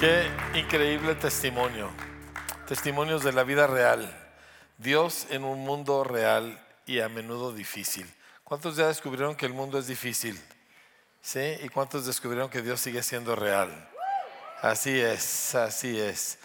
Qué increíble testimonio. Testimonios de la vida real. Dios en un mundo real y a menudo difícil. ¿Cuántos ya descubrieron que el mundo es difícil? ¿Sí? ¿Y cuántos descubrieron que Dios sigue siendo real? Así es, así es.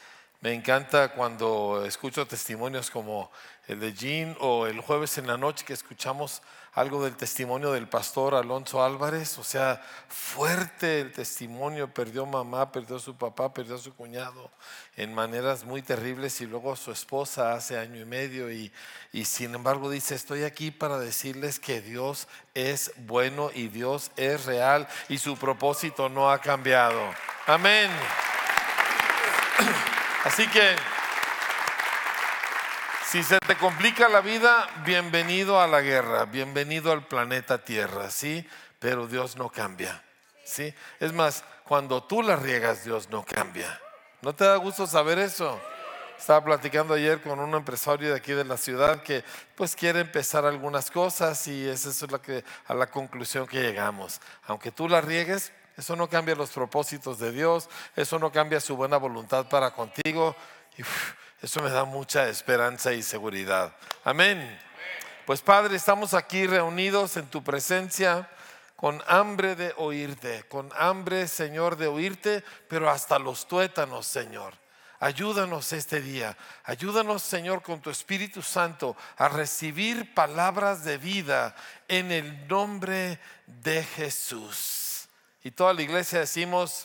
Me encanta cuando escucho testimonios como el de Jean o el jueves en la noche que escuchamos algo del testimonio del pastor Alonso Álvarez, o sea, fuerte el testimonio, perdió mamá, perdió su papá, perdió su cuñado en maneras muy terribles y luego su esposa hace año y medio y, y sin embargo dice, estoy aquí para decirles que Dios es bueno y Dios es real y su propósito no ha cambiado. Amén. Así que... Si se te complica la vida, bienvenido a la guerra, bienvenido al planeta Tierra, ¿sí? Pero Dios no cambia, ¿sí? Es más, cuando tú la riegas, Dios no cambia. ¿No te da gusto saber eso? Estaba platicando ayer con un empresario de aquí de la ciudad que pues quiere empezar algunas cosas y esa es la que, a la conclusión que llegamos. Aunque tú la riegues, eso no cambia los propósitos de Dios, eso no cambia su buena voluntad para contigo. Y, eso me da mucha esperanza y seguridad. Amén. Pues Padre, estamos aquí reunidos en tu presencia con hambre de oírte, con hambre, Señor, de oírte, pero hasta los tuétanos, Señor. Ayúdanos este día. Ayúdanos, Señor, con tu Espíritu Santo a recibir palabras de vida en el nombre de Jesús. Y toda la iglesia decimos,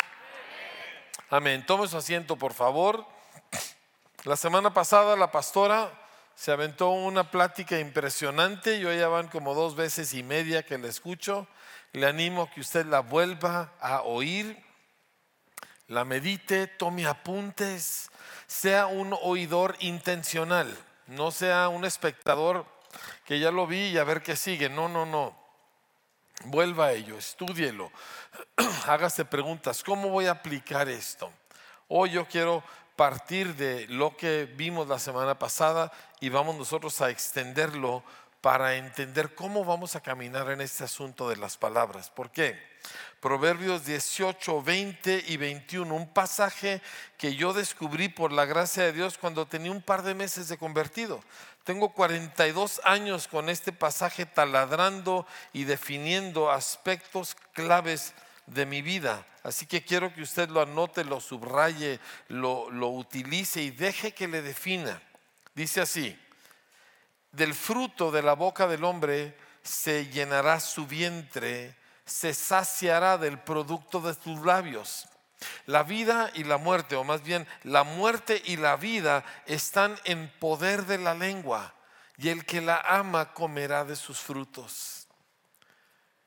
amén. Tome su asiento, por favor. La semana pasada la pastora se aventó una plática impresionante. Yo ya van como dos veces y media que la escucho. Le animo a que usted la vuelva a oír, la medite, tome apuntes, sea un oidor intencional, no sea un espectador que ya lo vi y a ver qué sigue. No, no, no. Vuelva a ello, estúdielo, hágase preguntas. ¿Cómo voy a aplicar esto? Hoy yo quiero partir de lo que vimos la semana pasada y vamos nosotros a extenderlo para entender cómo vamos a caminar en este asunto de las palabras. ¿Por qué? Proverbios 18, 20 y 21, un pasaje que yo descubrí por la gracia de Dios cuando tenía un par de meses de convertido. Tengo 42 años con este pasaje taladrando y definiendo aspectos claves de mi vida. Así que quiero que usted lo anote, lo subraye, lo, lo utilice y deje que le defina. Dice así, del fruto de la boca del hombre se llenará su vientre, se saciará del producto de sus labios. La vida y la muerte, o más bien la muerte y la vida están en poder de la lengua, y el que la ama comerá de sus frutos.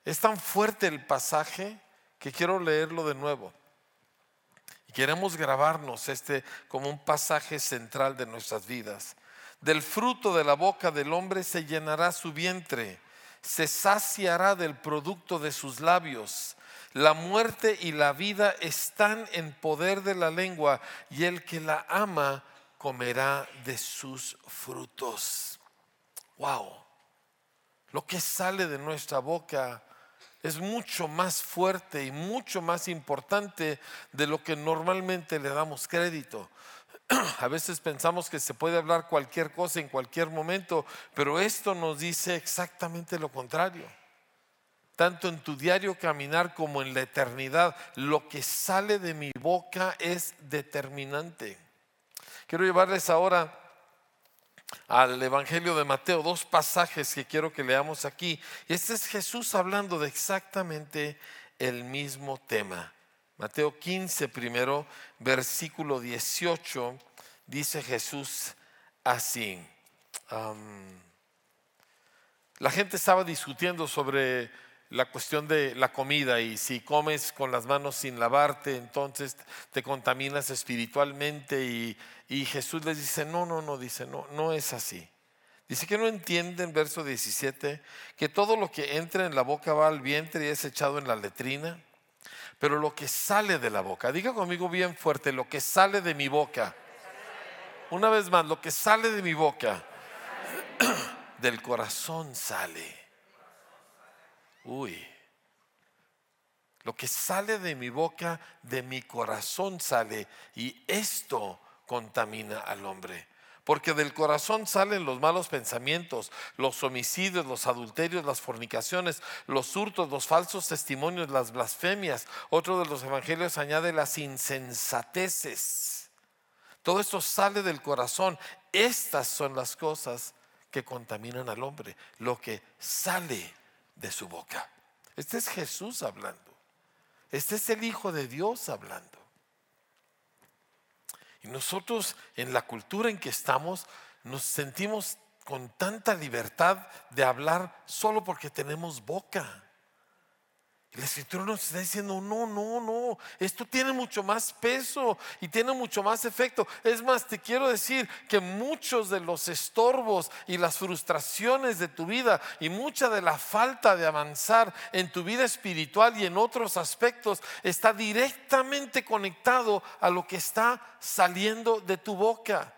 Es tan fuerte el pasaje que quiero leerlo de nuevo. Queremos grabarnos este como un pasaje central de nuestras vidas. Del fruto de la boca del hombre se llenará su vientre, se saciará del producto de sus labios. La muerte y la vida están en poder de la lengua y el que la ama comerá de sus frutos. Wow. Lo que sale de nuestra boca es mucho más fuerte y mucho más importante de lo que normalmente le damos crédito. A veces pensamos que se puede hablar cualquier cosa en cualquier momento, pero esto nos dice exactamente lo contrario. Tanto en tu diario caminar como en la eternidad, lo que sale de mi boca es determinante. Quiero llevarles ahora al Evangelio de Mateo, dos pasajes que quiero que leamos aquí. Y este es Jesús hablando de exactamente el mismo tema. Mateo 15 primero, versículo 18, dice Jesús así. la gente estaba discutiendo sobre la cuestión de la comida y si comes con las manos sin lavarte, entonces te contaminas espiritualmente y, Jesús les dice, no, no, no, dice, no, no es así. Dice que no entienden, verso 17, que todo lo que entra en la boca va al vientre y es echado en la letrina, pero lo que sale de la boca, diga conmigo bien fuerte, lo que sale de mi boca, una vez más, lo que sale de mi boca, del corazón sale Uy. Lo que sale de mi boca, de mi corazón sale. Y esto contamina al hombre. Porque del corazón salen los malos pensamientos, los homicidios, los adulterios, las fornicaciones, los hurtos, los falsos testimonios, las blasfemias. Otro de los evangelios añade las insensateces. Todo esto sale del corazón. Estas son las cosas que contaminan al hombre, lo que sale de su boca. Este es Jesús hablando. Este es el Hijo de Dios hablando. Y nosotros en la cultura en que estamos nos sentimos con tanta libertad de hablar solo porque tenemos boca. Y la escritura nos está diciendo, no, no, no, esto tiene mucho más peso y tiene mucho más efecto. Es más, te quiero decir que muchos de los estorbos y las frustraciones de tu vida y mucha de la falta de avanzar en tu vida espiritual y en otros aspectos está directamente conectado a lo que está saliendo de tu boca.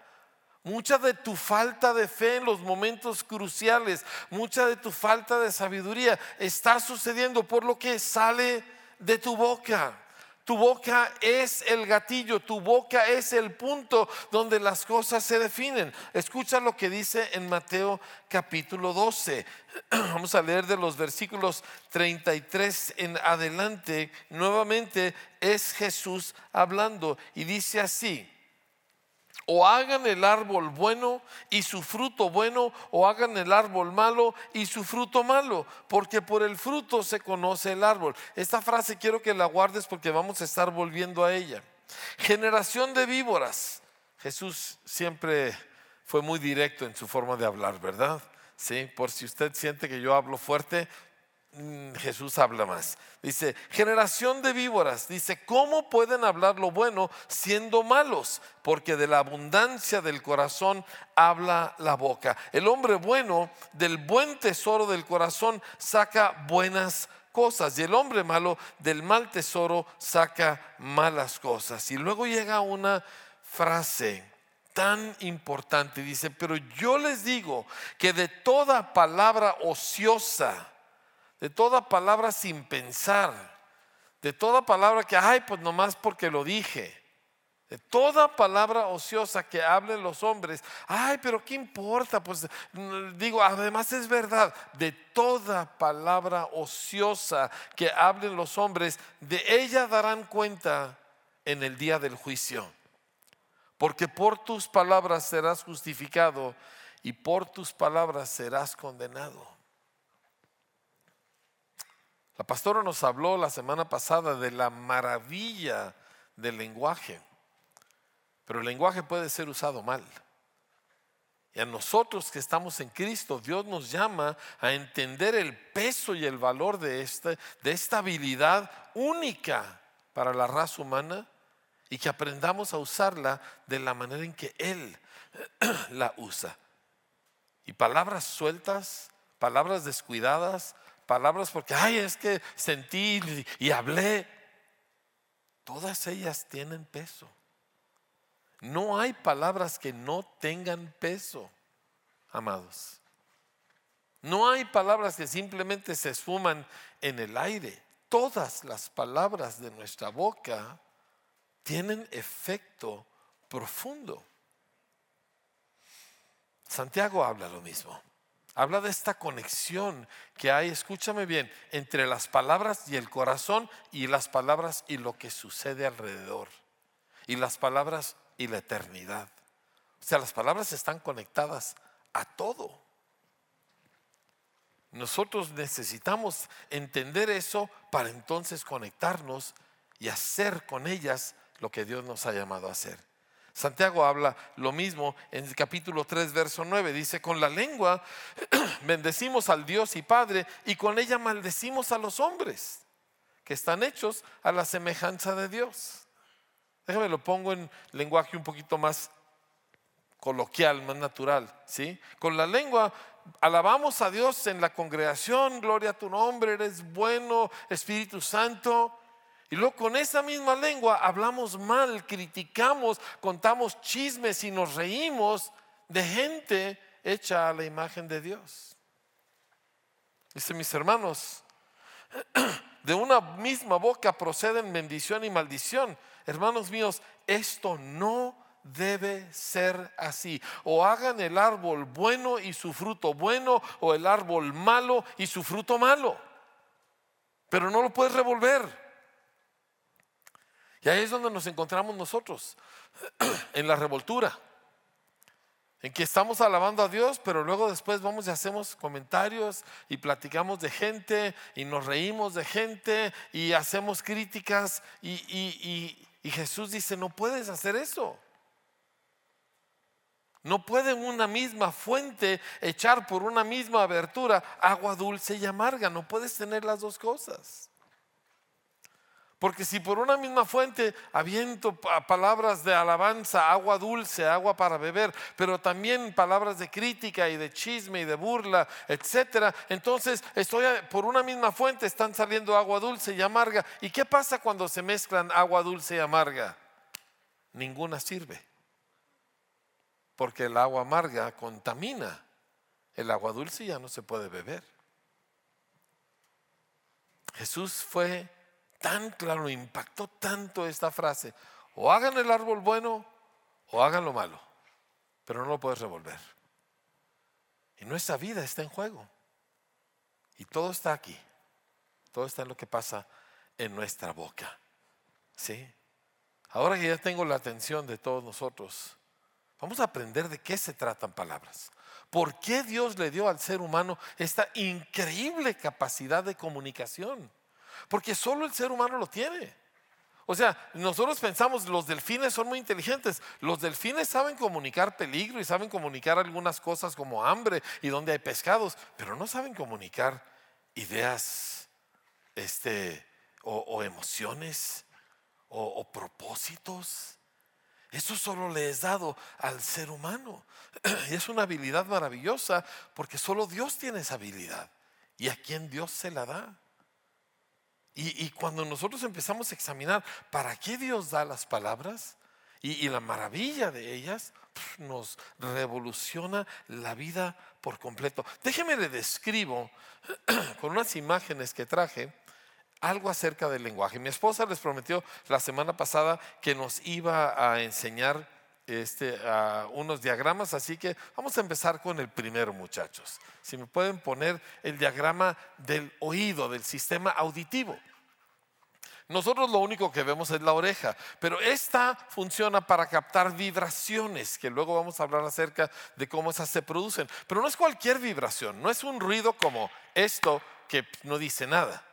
Mucha de tu falta de fe en los momentos cruciales, mucha de tu falta de sabiduría está sucediendo por lo que sale de tu boca. Tu boca es el gatillo, tu boca es el punto donde las cosas se definen. Escucha lo que dice en Mateo capítulo 12. Vamos a leer de los versículos 33 en adelante. Nuevamente es Jesús hablando y dice así o hagan el árbol bueno y su fruto bueno, o hagan el árbol malo y su fruto malo, porque por el fruto se conoce el árbol. Esta frase quiero que la guardes porque vamos a estar volviendo a ella. Generación de víboras. Jesús siempre fue muy directo en su forma de hablar, ¿verdad? Sí, por si usted siente que yo hablo fuerte, Jesús habla más. Dice, generación de víboras. Dice, ¿cómo pueden hablar lo bueno siendo malos? Porque de la abundancia del corazón habla la boca. El hombre bueno del buen tesoro del corazón saca buenas cosas y el hombre malo del mal tesoro saca malas cosas. Y luego llega una frase tan importante. Dice, pero yo les digo que de toda palabra ociosa, de toda palabra sin pensar, de toda palabra que, ay, pues nomás porque lo dije, de toda palabra ociosa que hablen los hombres, ay, pero ¿qué importa? Pues digo, además es verdad, de toda palabra ociosa que hablen los hombres, de ella darán cuenta en el día del juicio. Porque por tus palabras serás justificado y por tus palabras serás condenado. La pastora nos habló la semana pasada de la maravilla del lenguaje, pero el lenguaje puede ser usado mal. Y a nosotros que estamos en Cristo, Dios nos llama a entender el peso y el valor de esta, de esta habilidad única para la raza humana y que aprendamos a usarla de la manera en que Él la usa. Y palabras sueltas, palabras descuidadas, palabras porque, ay, es que sentí y hablé. Todas ellas tienen peso. No hay palabras que no tengan peso, amados. No hay palabras que simplemente se esfuman en el aire. Todas las palabras de nuestra boca tienen efecto profundo. Santiago habla lo mismo. Habla de esta conexión que hay, escúchame bien, entre las palabras y el corazón y las palabras y lo que sucede alrededor. Y las palabras y la eternidad. O sea, las palabras están conectadas a todo. Nosotros necesitamos entender eso para entonces conectarnos y hacer con ellas lo que Dios nos ha llamado a hacer. Santiago habla lo mismo en el capítulo 3, verso 9. Dice, con la lengua bendecimos al Dios y Padre y con ella maldecimos a los hombres que están hechos a la semejanza de Dios. Déjame lo pongo en lenguaje un poquito más coloquial, más natural, ¿sí? Con la lengua alabamos a Dios en la congregación, gloria a tu nombre, eres bueno, Espíritu Santo. Y luego con esa misma lengua hablamos mal, criticamos, contamos chismes y nos reímos de gente hecha a la imagen de Dice mis hermanos, de una misma boca proceden bendición y maldición. Hermanos míos, esto no debe ser así. O hagan el árbol bueno y su fruto bueno, o el árbol malo y su fruto malo. Pero no lo puedes revolver. Y ahí es donde nos encontramos nosotros, en la revoltura. En que estamos alabando a Dios, pero luego después vamos y hacemos comentarios y platicamos de gente y nos reímos de gente y hacemos críticas y, y Jesús dice, no puedes hacer eso. No puede una misma fuente echar por una misma abertura agua dulce y amarga. No puedes tener las dos cosas. Porque si por una misma fuente aviento palabras de alabanza, agua dulce, agua para beber, pero también palabras de crítica y de chisme y de burla, etcétera, entonces estoy por una misma fuente están saliendo agua dulce y amarga. ¿Y qué pasa cuando se mezclan agua dulce y amarga? Ninguna sirve porque el agua amarga contamina. El agua dulce ya no se puede beber. Jesús fue tan claro, impactó tanto esta frase, o hagan el árbol bueno o hagan lo malo, pero no lo puedes revolver. Y nuestra vida está en juego. Y todo está aquí. Todo está en lo que pasa en nuestra boca. ¿Sí? Ahora que ya tengo la atención de todos nosotros, Vamos a aprender de qué se tratan palabras. ¿Por qué Dios le dio al ser humano esta increíble capacidad de comunicación? Porque solo el ser humano lo tiene. O sea, nosotros pensamos, los delfines son muy inteligentes. Los delfines saben comunicar peligro y saben comunicar algunas cosas como hambre y donde hay pescados, pero no saben comunicar ideas este, o, emociones o propósitos. Eso solo le es dado al ser humano. Y es una habilidad maravillosa porque solo Dios tiene esa habilidad. ¿Y a quién Dios se la da? Y, cuando nosotros empezamos a examinar para qué Dios da las palabras y, la maravilla de ellas, nos revoluciona la vida por completo. Déjeme le describo con unas imágenes que traje algo acerca del lenguaje. Mi esposa les prometió la semana pasada que nos iba a enseñar este, unos diagramas, así que vamos a empezar con el primero, muchachos. Si me pueden poner el diagrama del oído, del sistema auditivo. Nosotros lo único que vemos es la oreja, pero esta funciona para captar vibraciones, que luego vamos a hablar acerca de cómo esas se producen. Pero no es cualquier vibración, no es un ruido como esto que no dice nada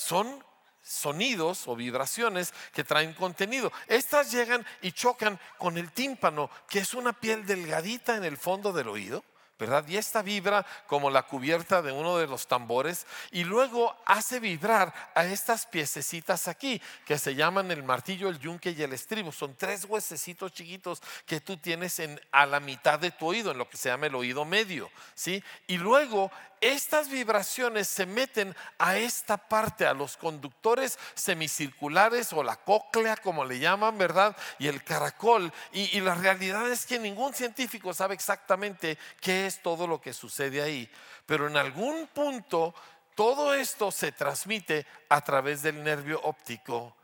son sonidos o vibraciones que traen contenido. Estas llegan y chocan con el tímpano, que es una piel delgadita en el fondo del oído. ¿verdad? Y esta vibra como la cubierta de uno de los tambores y luego hace vibrar a estas piececitas aquí que se llaman el martillo, el yunque y el estribo. Son tres huesecitos chiquitos que tú tienes en, a la mitad de tu oído, en lo que se llama el oído medio, ¿sí? Y luego estas vibraciones se meten a esta parte, a los conductores semicirculares o la cóclea, como le llaman, ¿verdad? Y el caracol. Y, la realidad es que ningún científico sabe exactamente qué es todo lo que sucede ahí. Pero en algún punto todo esto se transmite a través del nervio óptico,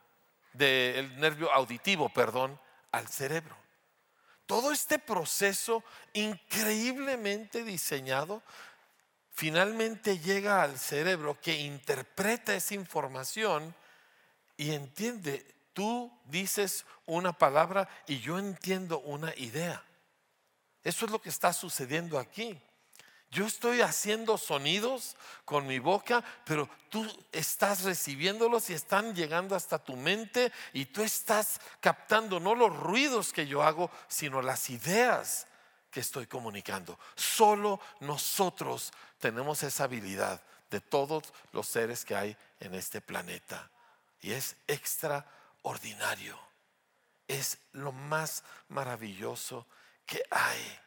del nervio auditivo, perdón, al cerebro. Todo este proceso increíblemente diseñado finalmente llega al cerebro que interpreta esa información y entiende, tú dices una palabra y yo entiendo una idea. Eso es lo que está sucediendo aquí. Yo estoy haciendo sonidos con mi boca, pero tú estás recibiéndolos y están llegando hasta tu mente y tú estás captando no los ruidos que yo hago, sino las ideas estoy comunicando. Solo nosotros tenemos esa habilidad de todos los seres que hay en este planeta. Y es extraordinario. Es lo más maravilloso que hay.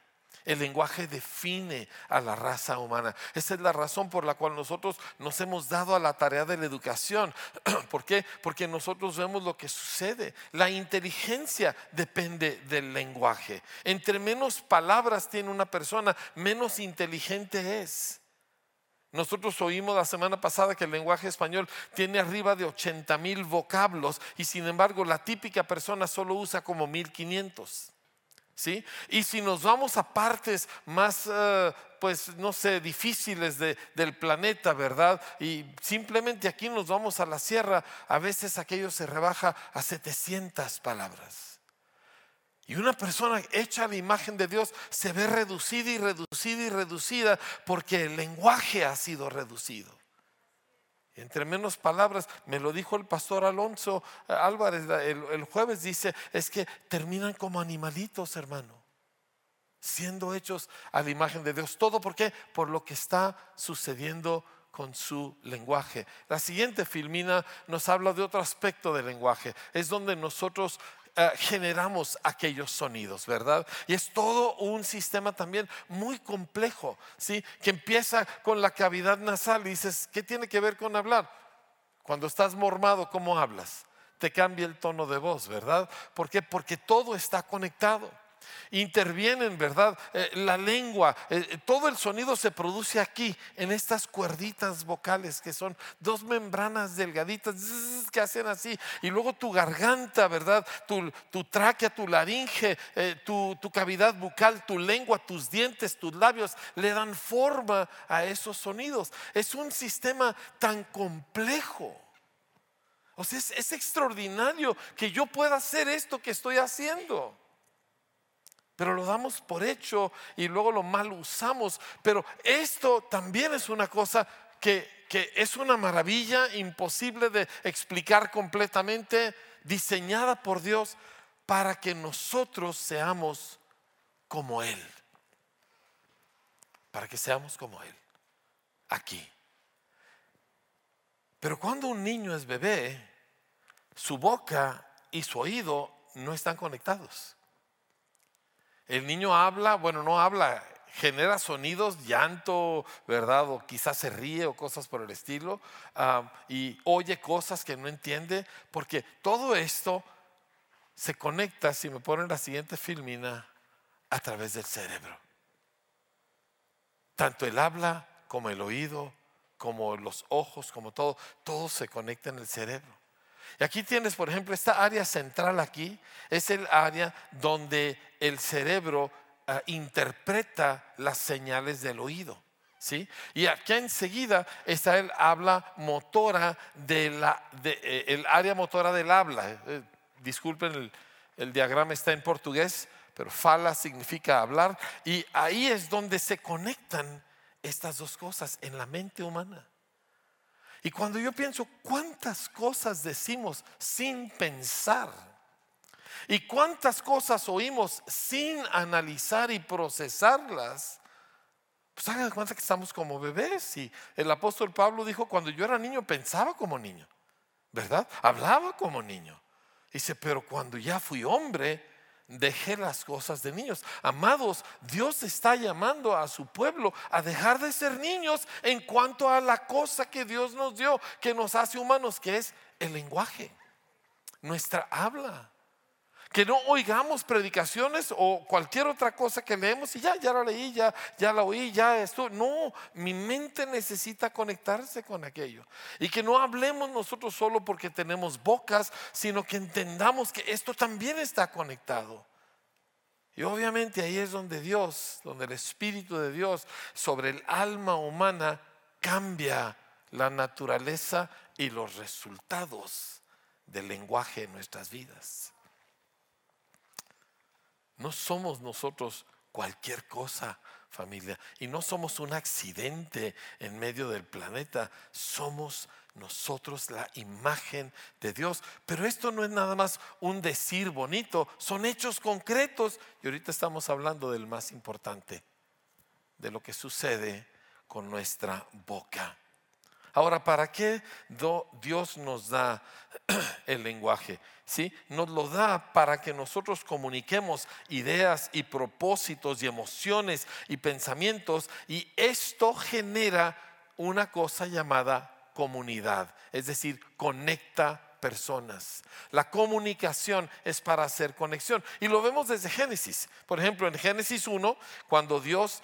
El lenguaje define a la raza humana. Esa es la razón por la cual nosotros nos hemos dado a la tarea de la educación. ¿Por qué? Porque nosotros vemos lo que sucede. La inteligencia depende del lenguaje. Entre menos palabras tiene una persona, menos inteligente es. Nosotros oímos la semana pasada que el lenguaje español tiene arriba de 80 mil vocablos y sin embargo la típica persona solo usa como 1500. Y si nos vamos a partes más, eh, pues no sé, difíciles del planeta, ¿verdad? Y simplemente aquí nos vamos a la sierra, a veces aquello se rebaja a 700 palabras. Y una persona hecha a la imagen de Dios se ve reducida y reducida y reducida porque el lenguaje ha sido reducido. Entre menos palabras, me lo dijo el pastor Alonso eh, Álvarez el, el jueves, dice, es que terminan como animalitos, hermano, siendo hechos a la imagen de Dios. ¿Todo por qué? Por lo que está sucediendo con su lenguaje. La siguiente filmina nos habla de otro aspecto del lenguaje. Es donde nosotros eh, generamos aquellos sonidos, ¿verdad? Y es todo un sistema también muy complejo, ¿sí? Que empieza con la cavidad nasal y dices, ¿qué tiene que ver con hablar? Cuando estás mormado, ¿cómo hablas? Te cambia el tono de voz, ¿verdad? ¿Por qué? Porque todo está conectado intervienen, ¿verdad? Eh, la lengua, eh, eh, todo el sonido se produce aquí, en estas cuerditas vocales que son dos membranas delgaditas que hacen así. Y luego tu garganta, ¿verdad? Tu, tu tráquea, tu laringe, tu, tu cavidad bucal, tu lengua, tus dientes, tus labios, le dan forma a esos sonidos. Es un sistema tan complejo. O sea, es extraordinario que yo pueda hacer esto que estoy haciendo pero lo damos por hecho y luego lo mal usamos. Pero esto también es una cosa que, que es una maravilla imposible de explicar completamente, diseñada por Dios para que nosotros seamos como Él. Para que seamos como Él. Aquí. Pero cuando un niño es bebé, su boca y su oído no están conectados. El niño habla, bueno, no habla, genera sonidos, llanto, ¿verdad? O quizás se ríe o cosas por el estilo, y oye cosas que no entiende, porque todo esto se conecta, si me ponen la siguiente filmina, a través del cerebro. Tanto el habla como el oído, como los ojos, como todo, todo se conecta en el cerebro. Y aquí tienes, por ejemplo, esta área central aquí, es el área donde el cerebro ah, interpreta las señales del oído. ¿Sí? Y aquí enseguida está el habla motora de la, eh, el área motora del habla. Eh, eh, disculpen, el, el diagrama está en portugués, pero fala significa hablar. Y ahí es donde se conectan estas dos cosas en la mente humana. Y cuando yo pienso cuántas cosas decimos sin pensar y cuántas cosas oímos sin analizar y procesarlas, pues hagan cuenta que estamos como bebés. Y el apóstol Pablo dijo, cuando yo era niño pensaba como niño, ¿verdad? Hablaba como niño. Dice, pero cuando ya fui hombre, dejé las cosas de niños. Amados, Dios está llamando a su pueblo a dejar de ser niños en cuanto a la cosa que Dios nos dio, que nos hace humanos, que es el lenguaje, nuestra habla. Que no oigamos predicaciones o cualquier otra cosa que leemos y ya, ya la leí, ya, ya la oí, ya esto. No, mi mente necesita conectarse con aquello. Y que no hablemos nosotros solo porque tenemos bocas, sino que entendamos que esto también está conectado. Y obviamente ahí es donde Dios, donde el Espíritu de Dios sobre el alma humana cambia la naturaleza y los resultados del lenguaje en nuestras vidas. No somos nosotros cualquier cosa, familia. Y no somos un accidente en medio del planeta. Somos nosotros la imagen de Dios. Pero esto no es nada más un decir bonito, son hechos concretos. Y ahorita estamos hablando del más importante, de lo que sucede con nuestra boca. Ahora, ¿para qué Dios nos da el lenguaje? ¿Sí? Nos lo da para que nosotros comuniquemos ideas y propósitos y emociones y pensamientos y esto genera una cosa llamada comunidad, es decir, conecta personas. La comunicación es para hacer conexión. Y lo vemos desde Génesis. Por ejemplo, en Génesis 1, cuando Dios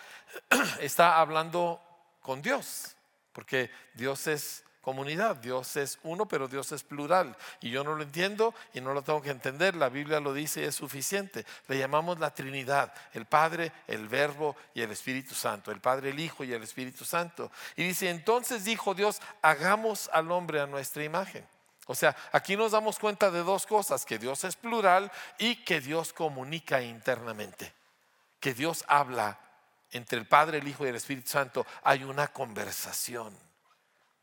está hablando con Dios. Porque Dios es comunidad. Dios es uno, pero Dios es plural. Y yo no lo entiendo y no lo tengo que entender. La Biblia lo dice y es suficiente. Le llamamos la Trinidad, el Padre, el Verbo y el Espíritu Santo. El Padre, el Hijo y el Espíritu Santo. Y dice, entonces dijo Dios, hagamos al hombre a nuestra imagen. O sea, aquí nos damos cuenta de dos cosas, que Dios es plural y que Dios comunica internamente, que Dios habla entre el Padre, el Hijo y el Espíritu Santo. Hay una conversación.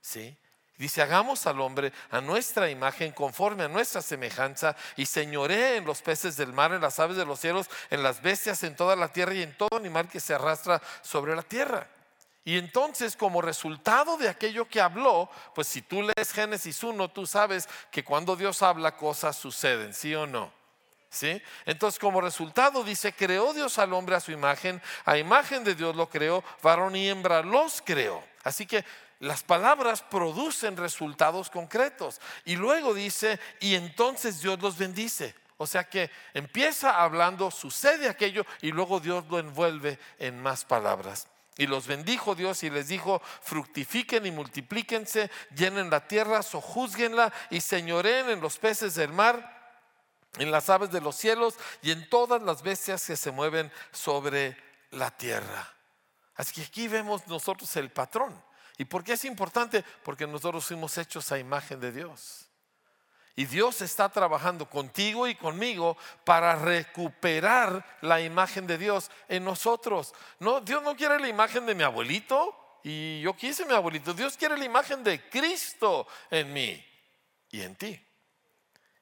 ¿Sí? Dice, hagamos al hombre a nuestra imagen, conforme a nuestra semejanza, y señoree en los peces del mar, en las aves de los cielos, en las bestias, en toda la tierra y en todo animal que se arrastra sobre la tierra. Y entonces, como resultado de aquello que habló, pues si tú lees Génesis 1, tú sabes que cuando Dios habla, cosas suceden, ¿sí o no? Entonces, como resultado, dice, creó Dios al hombre a su imagen, a imagen de Dios lo creó, varón y hembra los creó. Así que las palabras producen resultados concretos. Y luego dice, y entonces Dios los bendice. O sea que empieza hablando, sucede aquello y luego Dios lo envuelve en más palabras. Y los bendijo Dios y les dijo, fructifiquen y multiplíquense, llenen la tierra, sojuzguenla y señoreen en los peces del mar, en las aves de los cielos y en todas las bestias que se mueven sobre la tierra. Así que aquí vemos nosotros el patrón. ¿Y por qué es importante? Porque nosotros fuimos hechos a imagen de Dios. Y Dios está trabajando contigo y conmigo para recuperar la imagen de Dios en nosotros. No, Dios no quiere la imagen de mi abuelito y yo quise mi abuelito. Dios quiere la imagen de Cristo en mí y en ti.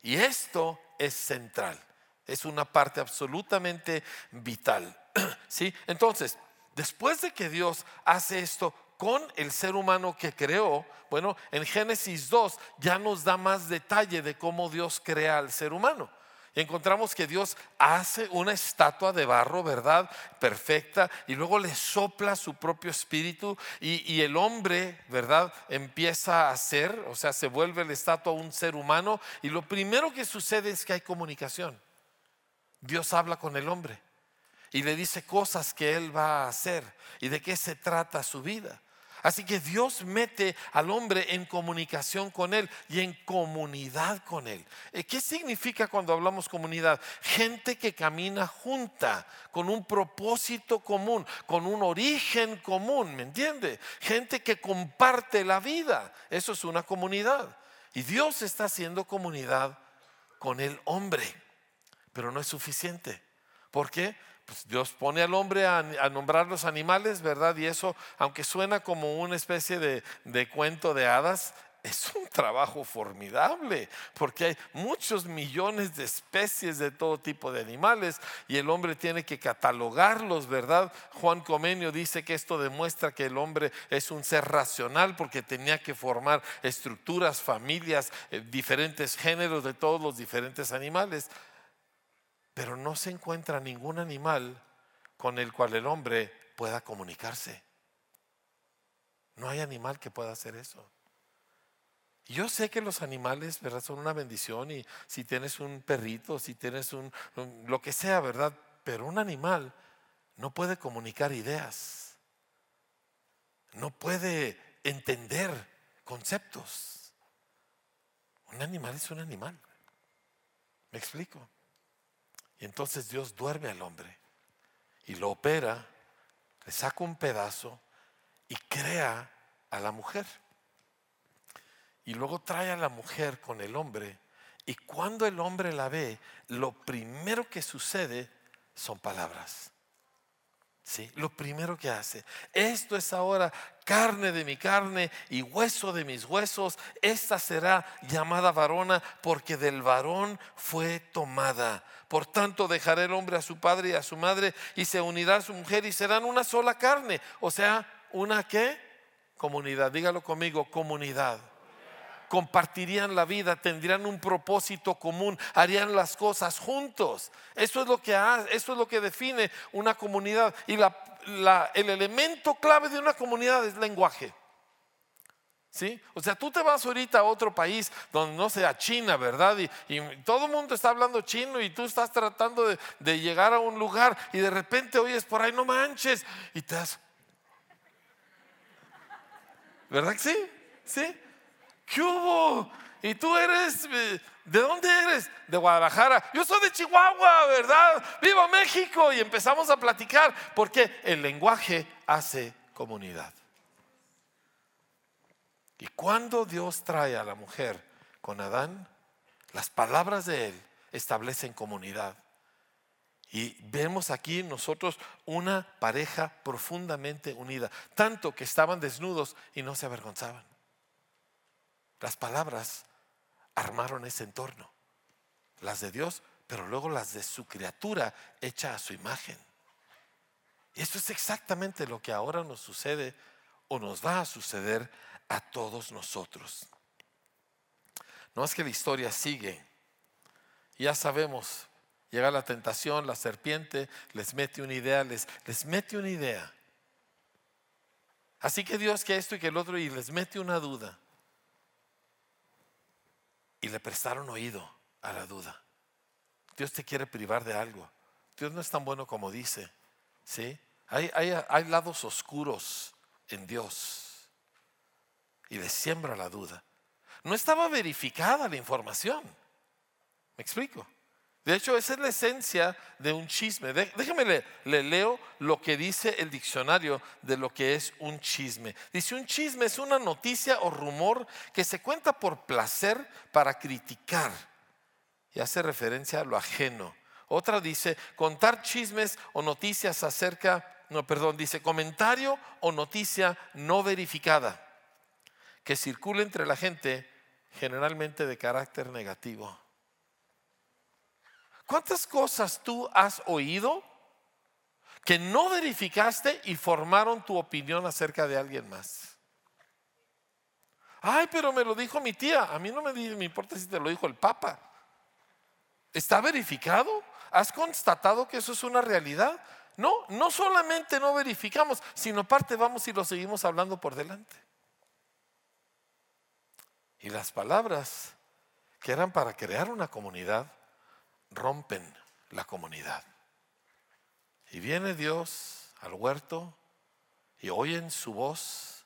Y esto es central. Es una parte absolutamente vital. ¿Sí? Entonces, después de que Dios hace esto con el ser humano que creó, bueno, en Génesis 2 ya nos da más detalle de cómo Dios crea al ser humano. Encontramos que Dios hace una estatua de barro, ¿verdad? Perfecta, y luego le sopla su propio espíritu y, y el hombre, ¿verdad? Empieza a ser, o sea, se vuelve la estatua un ser humano y lo primero que sucede es que hay comunicación. Dios habla con el hombre y le dice cosas que él va a hacer y de qué se trata su vida. Así que Dios mete al hombre en comunicación con él y en comunidad con él. Eh, ¿Qué significa cuando hablamos comunidad? Gente que camina junta, con un propósito común, con un origen común, ¿me entiende? Gente que comparte la vida. Eso es una comunidad. Y Dios está haciendo comunidad con el hombre, pero no es suficiente. ¿Por qué? Pues, Dios pone al hombre a, nombrar los animales, ¿verdad? Y eso, aunque suena como una especie de, de cuento de hadas, es un trabajo formidable, porque hay muchos millones de especies de todo tipo de animales y el hombre tiene que catalogarlos, ¿verdad? Juan Comenio dice que esto demuestra que el hombre es un ser racional porque tenía que formar estructuras, familias, eh, diferentes géneros de todos los diferentes animales pero no se encuentra ningún animal con el cual el hombre pueda comunicarse. No hay animal que pueda hacer eso. Yo sé que los animales, ¿verdad? Son una bendición y si tienes un perrito, si tienes un, lo que sea, ¿verdad? Pero un animal no puede comunicar ideas. No puede entender conceptos. Un animal es un animal. ¿Me explico? Y entonces Dios duerme al hombre y lo opera, le saca un pedazo y crea a la mujer. Y luego trae a la mujer con el hombre y cuando el hombre la ve, lo primero que sucede son palabras. ¿Sí? Lo primero que hace, esto es ahora carne de mi carne y hueso de mis huesos, esta será llamada varona porque del varón fue tomada. Por tanto, dejará el hombre a su padre y a su madre y se unirá a su mujer y serán una sola carne. O sea, ¿una qué? Comunidad. Dígalo conmigo, comunidad compartirían la vida, tendrían un propósito común, harían las cosas juntos. Eso es lo que, eso es lo que define una comunidad. Y el elemento clave de una comunidad es lenguaje. ¿Sí? O sea, tú te vas ahorita a otro país donde no sea China, ¿verdad? Y, todo el mundo está hablando chino y tú estás tratando de, llegar a un lugar y de repente oyes por ahí, no manches, y te das, ¿Verdad que sí? ¿Sí? ¿Qué hubo? ¿Y tú eres, eh, de dónde eres? De Guadalajara. Yo soy de Chihuahua, ¿verdad? Viva México. Y empezamos a platicar porque el lenguaje hace comunidad. Y cuando Dios trae a la mujer con Adán, las palabras de él establecen comunidad. Y vemos aquí nosotros una pareja profundamente unida, tanto que estaban desnudos y no se avergonzaban. Las palabras armaron ese entorno, las de Dios, pero luego las de su criatura hecha a su imagen. Y esto es exactamente lo que ahora nos sucede o nos va a suceder a todos nosotros. No es que la historia sigue. Ya sabemos Llega la tentación, la serpiente les mete una idea, les, les mete una idea. Así que Dios que esto y que el otro y les mete una duda. Y le prestaron oído a la duda. Dios te quiere privar de algo. Dios no es tan bueno como dice. ¿sí? Hay, hay, hay lados oscuros en Dios. Y les siembra la duda. No estaba verificada la información. ¿Me explico? De hecho, esa es la esencia de un chisme. Déjeme le, le, leo lo que dice el diccionario de lo que es un chisme. Dice, un chisme es una noticia o rumor que se cuenta por placer para criticar y hace referencia a lo ajeno. Otra dice, contar chismes o noticias acerca, no, perdón, dice comentario o noticia no verificada que circula entre la gente generalmente de carácter negativo. ¿Cuántas cosas tú has oído que no verificaste y formaron tu opinión acerca de alguien más? Ay, pero me lo dijo mi tía. A mí no me, importa si te lo dijo el Papa. ¿Está verificado? ¿Has constatado que eso es una realidad? No, no solamente no verificamos, sino aparte vamos y lo seguimos hablando por delante. Y las palabras que eran para crear una comunidad, rompen la comunidad. Y viene Dios al huerto y oyen su voz,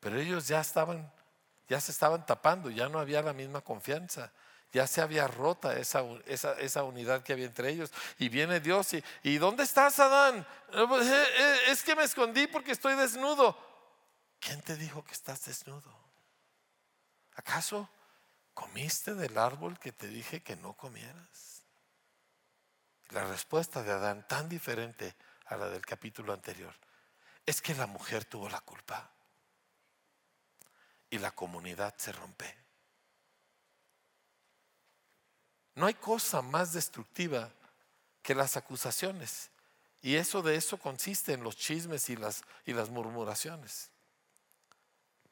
pero ellos ya estaban, ya se estaban tapando, ya no había la misma confianza, ya se había rota esa, esa, unidad que había entre ellos. Y viene Dios y, ¿y dónde estás, Adán? Pues, eh, eh, es que me escondí porque estoy desnudo. ¿Quién te dijo que estás desnudo? ¿Acaso comiste del árbol que te dije que no comieras? La respuesta de Adán, tan diferente a la del capítulo anterior, es que la mujer tuvo la culpa y la comunidad se rompe. No hay cosa más destructiva que las acusaciones. Y eso de eso consiste en los chismes y las, y las murmuraciones.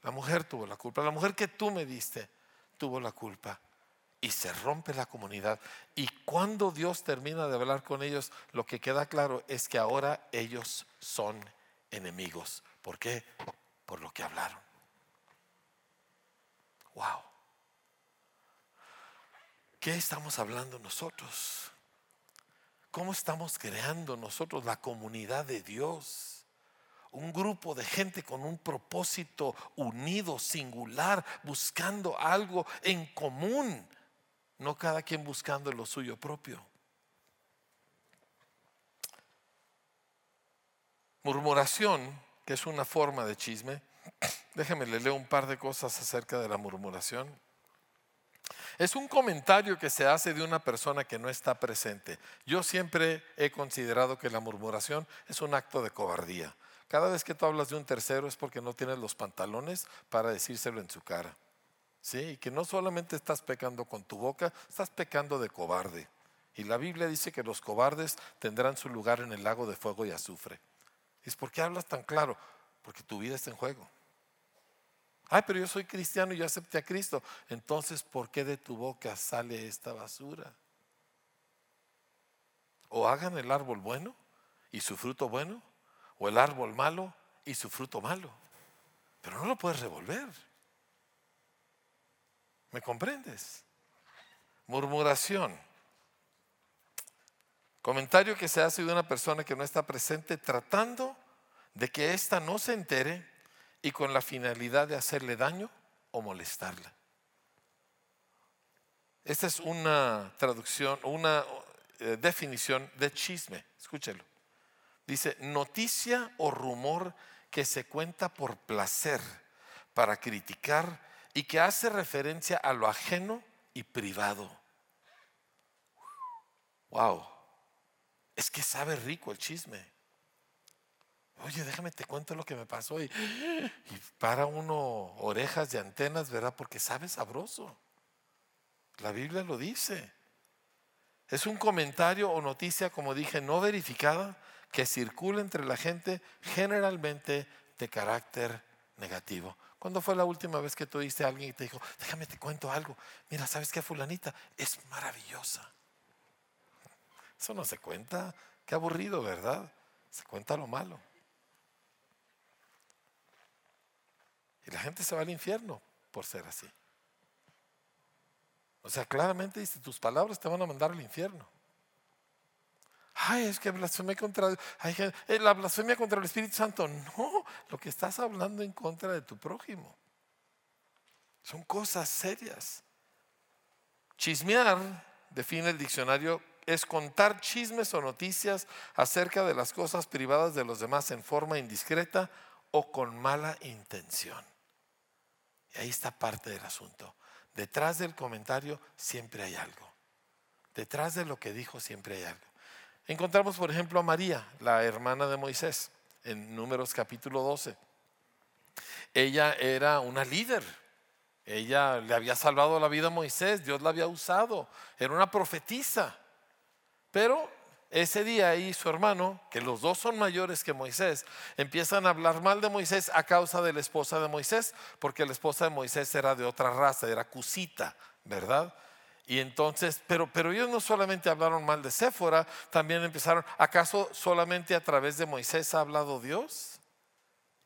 La mujer tuvo la culpa. La mujer que tú me diste tuvo la culpa y se rompe la comunidad. Y cuando Dios termina de hablar con ellos, lo que queda claro es que ahora ellos son enemigos. ¿Por qué? Por lo que hablaron. Wow. ¿Qué estamos hablando nosotros? ¿Cómo estamos creando nosotros la comunidad de Dios? Un grupo de gente con un propósito unido, singular, buscando algo en común no cada quien buscando lo suyo propio. Murmuración, que es una forma de chisme, déjeme le un par de cosas acerca de la murmuración. Es un comentario que se hace de una persona que no está presente. Yo siempre he considerado que la murmuración es un acto de cobardía. Cada vez que tú hablas de un tercero es porque no tienes los pantalones para decírselo en su cara. ¿Sí? Y que no solamente estás pecando con tu boca, estás pecando de cobarde. Y la Biblia dice que los cobardes tendrán su lugar en el lago de fuego y azufre. ¿Es por qué hablas tan claro? Porque tu vida está en juego. Ay, pero yo soy cristiano y yo acepté a Cristo. Entonces, ¿por qué de tu boca sale esta basura? O hagan el árbol bueno y su fruto bueno, o el árbol malo y su fruto malo. Pero no lo puedes revolver. ¿Me comprendes? Murmuración. Comentario que se hace de una persona que no está presente tratando de que ésta no se entere y con la finalidad de hacerle daño o molestarla. Esta es una traducción, una eh, definición de chisme. Escúchelo. Dice, noticia o rumor que se cuenta por placer, para criticar y que hace referencia a lo ajeno y privado. Wow, es que sabe rico el chisme. Oye, déjame te cuento lo que me pasó y, y para uno orejas de antenas, ¿verdad? Porque sabe sabroso. La Biblia lo dice. Es un comentario o noticia, como dije, no verificada, que circula entre la gente generalmente de carácter negativo. ¿Cuándo fue la última vez que tú oíste a alguien y te dijo, déjame te cuento algo? Mira, ¿sabes qué, fulanita? Es maravillosa. Eso no se cuenta. Qué aburrido, ¿verdad? Se cuenta lo malo. Y la gente se va al infierno por ser así. O sea, claramente dice, tus palabras te van a mandar al infierno. Ay, es que blasfemia contra eh, la blasfemia contra el Espíritu Santo. No, lo que estás hablando en contra de tu prójimo. Son cosas serias. Chismear, define el diccionario, es contar chismes o noticias acerca de las cosas privadas de los demás en forma indiscreta o con mala intención. Y ahí está parte del asunto. Detrás del comentario siempre hay algo. Detrás de lo que dijo siempre hay algo. Encontramos, por ejemplo, a María, la hermana de Moisés, en Números capítulo 12. Ella era una líder. Ella le había salvado la vida a Moisés, Dios la había usado. Era una profetisa. Pero ese día ahí su hermano, que los dos son mayores que Moisés, empiezan a hablar mal de Moisés a causa de la esposa de Moisés, porque la esposa de Moisés era de otra raza, era cusita, ¿verdad? Y entonces, pero, pero ellos no solamente hablaron mal de Séfora, también empezaron, ¿acaso solamente a través de Moisés ha hablado Dios?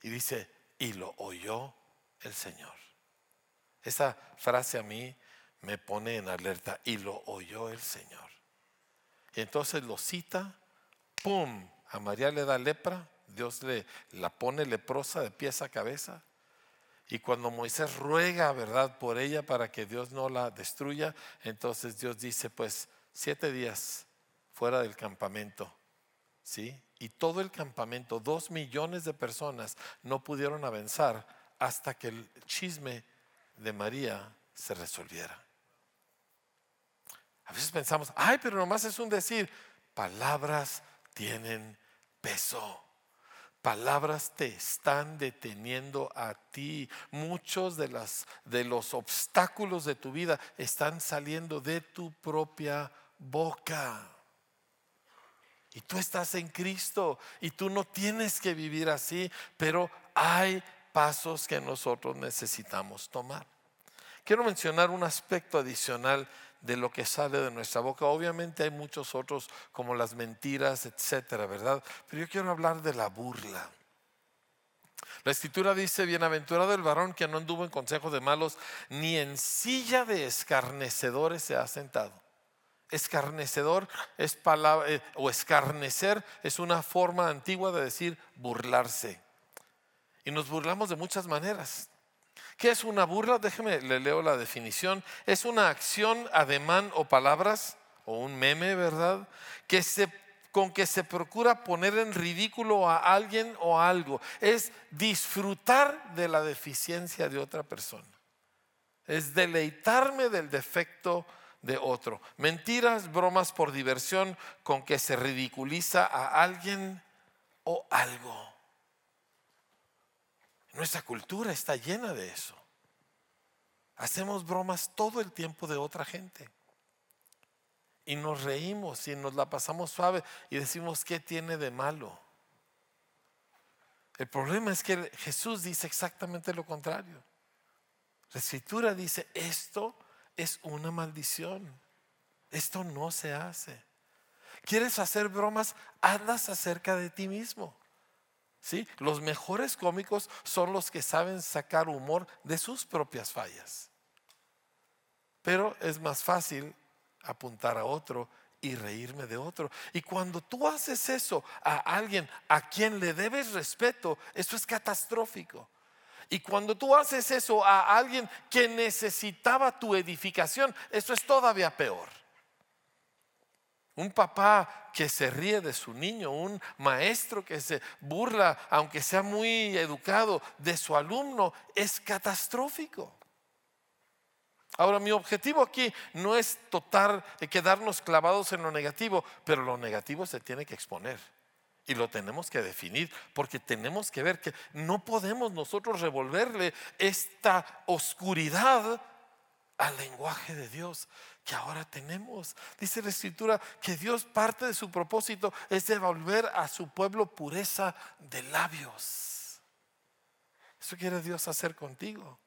Y dice, y lo oyó el Señor. Esa frase a mí me pone en alerta, y lo oyó el Señor. Y entonces lo cita, ¡pum! A María le da lepra, Dios le la pone leprosa de pies a cabeza. Y cuando Moisés ruega, ¿verdad?, por ella para que Dios no la destruya, entonces Dios dice, pues siete días fuera del campamento, ¿sí? Y todo el campamento, dos millones de personas no pudieron avanzar hasta que el chisme de María se resolviera. A veces pensamos, ay, pero nomás es un decir, palabras tienen peso. Palabras te están deteniendo a ti. Muchos de, los obstáculos de tu vida están saliendo de tu propia boca. Y tú estás en Cristo y tú no tienes que vivir así, pero hay pasos que nosotros necesitamos tomar. Quiero mencionar un aspecto adicional de lo que sale de nuestra boca. Obviamente hay muchos otros como las mentiras, etcétera, ¿verdad? Pero yo quiero hablar de la burla. La escritura dice, bienaventurado el varón que no anduvo en consejo de malos, ni en silla de escarnecedores se ha sentado. Escarnecedor es palabra, eh, o escarnecer es una forma antigua de decir burlarse. Y nos burlamos de muchas maneras. ¿Qué es una burla? Déjeme, le leo la definición. Es una acción, ademán o palabras, o un meme, ¿verdad? Que se, con que se procura poner en ridículo a alguien o algo. Es disfrutar de la deficiencia de otra persona. Es deleitarme del defecto de otro. Mentiras, bromas por diversión con que se ridiculiza a alguien o algo. Nuestra cultura está llena de eso. Hacemos bromas todo el tiempo de otra gente. Y nos reímos y nos la pasamos suave y decimos, ¿qué tiene de malo? El problema es que Jesús dice exactamente lo contrario. La escritura dice, esto es una maldición. Esto no se hace. ¿Quieres hacer bromas? Hazlas acerca de ti mismo. ¿Sí? Los mejores cómicos son los que saben sacar humor de sus propias fallas. Pero es más fácil apuntar a otro y reírme de otro. Y cuando tú haces eso a alguien a quien le debes respeto, eso es catastrófico. Y cuando tú haces eso a alguien que necesitaba tu edificación, eso es todavía peor. Un papá que se ríe de su niño, un maestro que se burla, aunque sea muy educado, de su alumno, es catastrófico. Ahora, mi objetivo aquí no es total, eh, quedarnos clavados en lo negativo, pero lo negativo se tiene que exponer. Y lo tenemos que definir porque tenemos que ver que no podemos nosotros revolverle esta oscuridad al lenguaje de Dios que ahora tenemos. Dice la escritura que Dios parte de su propósito es devolver a su pueblo pureza de labios. Eso quiere Dios hacer contigo.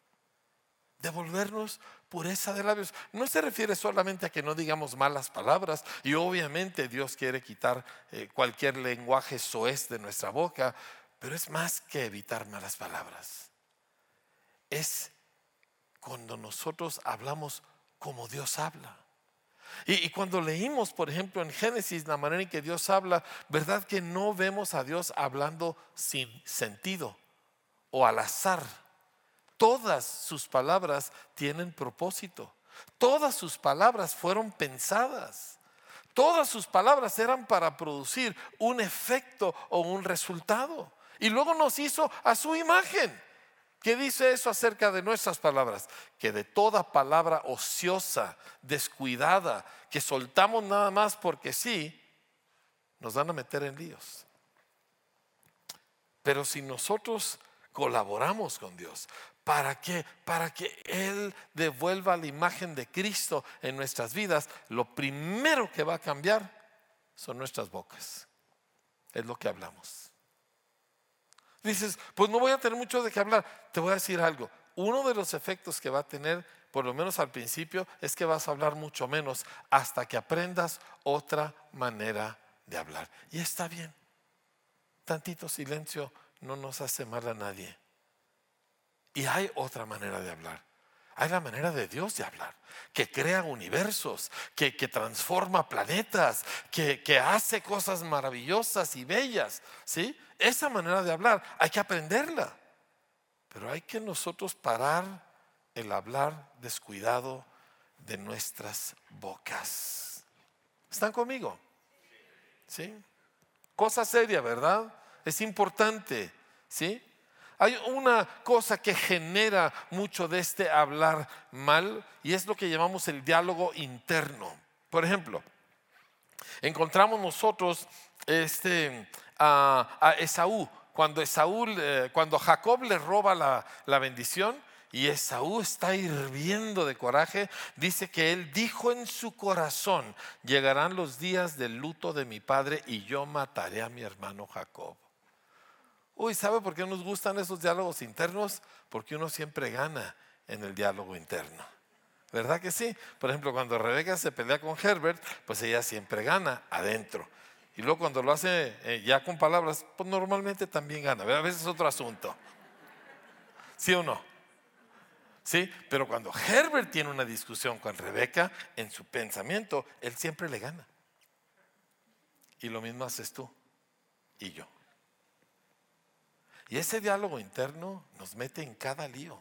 Devolvernos pureza de labios. No se refiere solamente a que no digamos malas palabras y obviamente Dios quiere quitar eh, cualquier lenguaje soez de nuestra boca, pero es más que evitar malas palabras. Es cuando nosotros hablamos como Dios habla. Y, cuando leímos, por ejemplo, en Génesis, la manera en que Dios habla, ¿verdad que no vemos a Dios hablando sin sentido o al azar? Todas sus palabras tienen propósito. Todas sus palabras fueron pensadas. Todas sus palabras eran para producir un efecto o un resultado. Y luego nos hizo a su imagen. ¿Qué dice eso acerca de nuestras palabras? Que de toda palabra ociosa, descuidada, que soltamos nada más porque sí, nos van a meter en líos. Pero si nosotros colaboramos con Dios, ¿para qué? Para que Él devuelva la imagen de Cristo en nuestras vidas, lo primero que va a cambiar son nuestras bocas. Es lo que hablamos. Dices, pues no voy a tener mucho de qué hablar. Te voy a decir algo. Uno de los efectos que va a tener, por lo menos al principio, es que vas a hablar mucho menos hasta que aprendas otra manera de hablar. Y está bien. Tantito silencio no nos hace mal a nadie. Y hay otra manera de hablar. Hay la manera de Dios de hablar, que crea universos, que, transforma planetas, que, que, hace cosas maravillosas y bellas. ¿sí? Esa manera de hablar hay que aprenderla. Pero hay que nosotros parar el hablar descuidado de nuestras bocas. ¿Están conmigo? ¿Sí? Cosa seria, ¿verdad? Es importante, ¿sí? Hay una cosa que genera mucho de este hablar mal y es lo que llamamos el diálogo interno. Por ejemplo, encontramos nosotros este, a, Esaú, cuando, cuando Jacob le roba la, la bendición, y Esaú está hirviendo de coraje, dice que él dijo en su corazón, llegarán los días del luto de mi padre y yo mataré a mi hermano Jacob. Uy, ¿sabe por qué nos gustan esos diálogos internos? Porque uno siempre gana en el diálogo interno. ¿Verdad que sí? Por ejemplo, cuando Rebeca se pelea con Herbert, pues ella siempre gana adentro. Y luego cuando lo hace eh, ya con palabras, pues normalmente también gana. A veces es otro asunto. ¿Sí o no? Sí, pero cuando Herbert tiene una discusión con Rebeca, en su pensamiento, él siempre le gana. Y lo mismo haces tú y yo. Y ese diálogo interno nos mete en cada lío.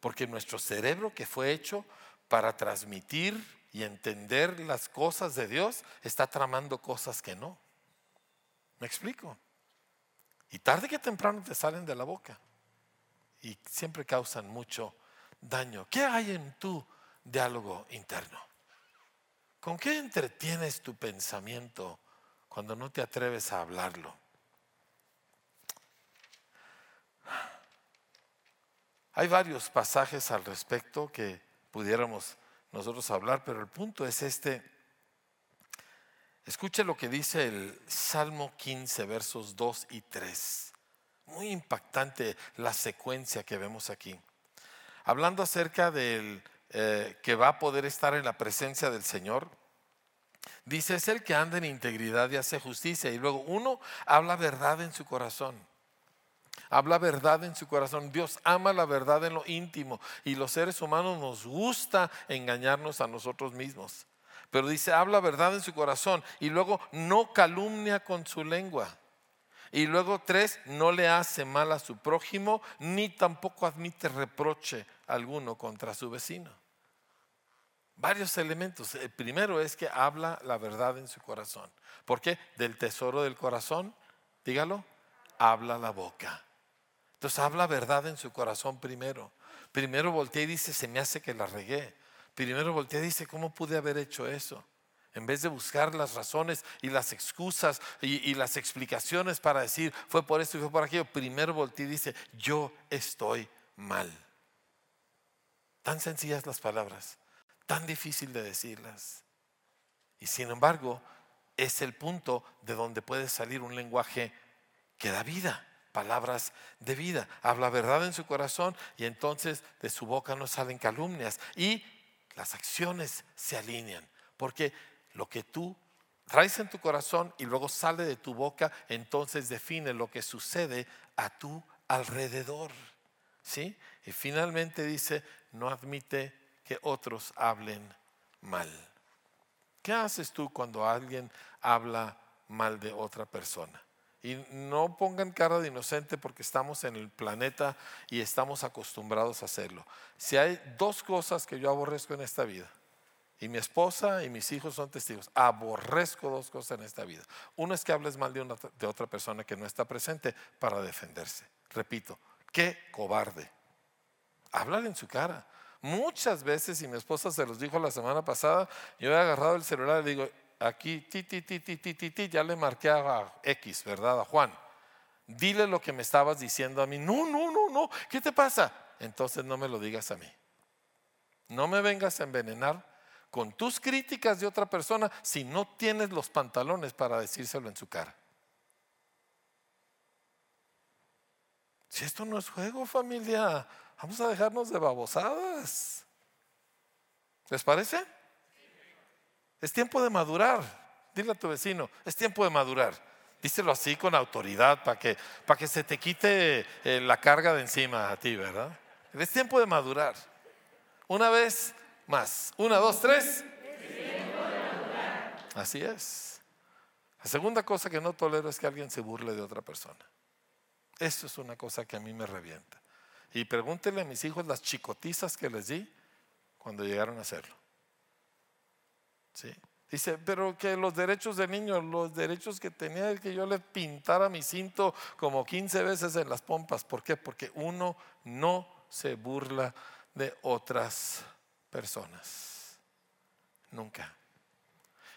Porque nuestro cerebro que fue hecho para transmitir y entender las cosas de Dios está tramando cosas que no. ¿Me explico? Y tarde que temprano te salen de la boca. Y siempre causan mucho daño. ¿Qué hay en tu diálogo interno? ¿Con qué entretienes tu pensamiento cuando no te atreves a hablarlo? Hay varios pasajes al respecto que pudiéramos nosotros hablar, pero el punto es este. Escuche lo que dice el Salmo 15, versos 2 y 3. Muy impactante la secuencia que vemos aquí. Hablando acerca del eh, que va a poder estar en la presencia del Señor, dice, es el que anda en integridad y hace justicia. Y luego uno habla verdad en su corazón habla verdad en su corazón. Dios ama la verdad en lo íntimo y los seres humanos nos gusta engañarnos a nosotros mismos. Pero dice, habla verdad en su corazón y luego no calumnia con su lengua. Y luego tres, no le hace mal a su prójimo, ni tampoco admite reproche alguno contra su vecino. Varios elementos. El primero es que habla la verdad en su corazón. ¿Por qué? Del tesoro del corazón, dígalo, habla la boca. Entonces habla verdad en su corazón primero. Primero voltea y dice, se me hace que la regué. Primero voltea y dice, ¿cómo pude haber hecho eso? En vez de buscar las razones y las excusas y, las explicaciones para decir, fue por esto y fue por aquello, primero voltea y dice, yo estoy mal. Tan sencillas las palabras, tan difícil de decirlas. Y sin embargo, es el punto de donde puede salir un lenguaje que da vida, palabras de vida. Habla verdad en su corazón y entonces de su boca no salen calumnias y las acciones se alinean. Porque lo que tú traes en tu corazón y luego sale de tu boca, entonces define lo que sucede a tu alrededor. ¿Sí? Y finalmente dice, no admite que otros hablen mal. ¿Qué haces tú cuando alguien habla mal de otra persona? Y no pongan cara de inocente porque estamos en el planeta y estamos acostumbrados a hacerlo. Si hay dos cosas que yo aborrezco en esta vida, y mi esposa y mis hijos son testigos. Aborrezco dos cosas en esta vida. Uno es que hables mal de, de otra persona que no está presente para defenderse. Repito, qué cobarde. Hablar en su cara. Muchas veces, y mi esposa se los dijo la semana pasada, yo he agarrado el celular y digo, aquí, ti, ti, ti, ti, ya le marqué a X, ¿verdad? A Juan. Dile lo que me estabas diciendo a mí. No, no, no, no. ¿Qué te pasa? Entonces no me lo digas a mí. No me vengas a envenenar con tus críticas de otra persona si no tienes los pantalones para decírselo en su cara. Si esto no es juego, familia, vamos a dejarnos de babosadas. ¿Les parece? Es tiempo de madurar. Dile a tu vecino, es tiempo de madurar. Díselo así con autoridad para que, para que se te quite eh, la carga de encima a ti, ¿verdad? Es tiempo de madurar. Una vez más. Una, dos, tres. Así es. La segunda cosa que no tolero es que alguien se burle de otra persona. Eso es una cosa que a mí me revienta. Y pregúntele a mis hijos las chicotizas que les di cuando llegaron a hacerlo. Dice, pero que los derechos de niños, los derechos que tenía el que yo le pintara mi cinto como 15 veces en las pompas. ¿Por qué? Porque uno no se burla de otras personas. Nunca.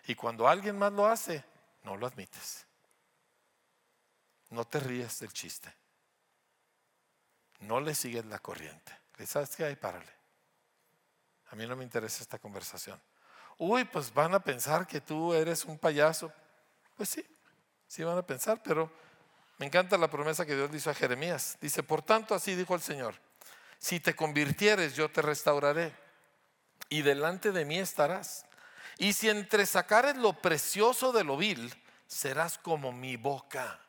Y cuando alguien más lo hace, no lo admites. No te ríes del chiste. No le sigues la corriente. ¿Sabes qué hay? Párale. A mí no me interesa esta conversación. Uy, pues van a pensar que tú eres un payaso. Pues sí, sí van a pensar, pero me encanta la promesa que Dios le hizo a Jeremías. Dice, por tanto, así dijo el Señor, si te convirtieres, yo te restauraré y delante de mí estarás. Y si entre sacares lo precioso de lo vil, serás como mi boca.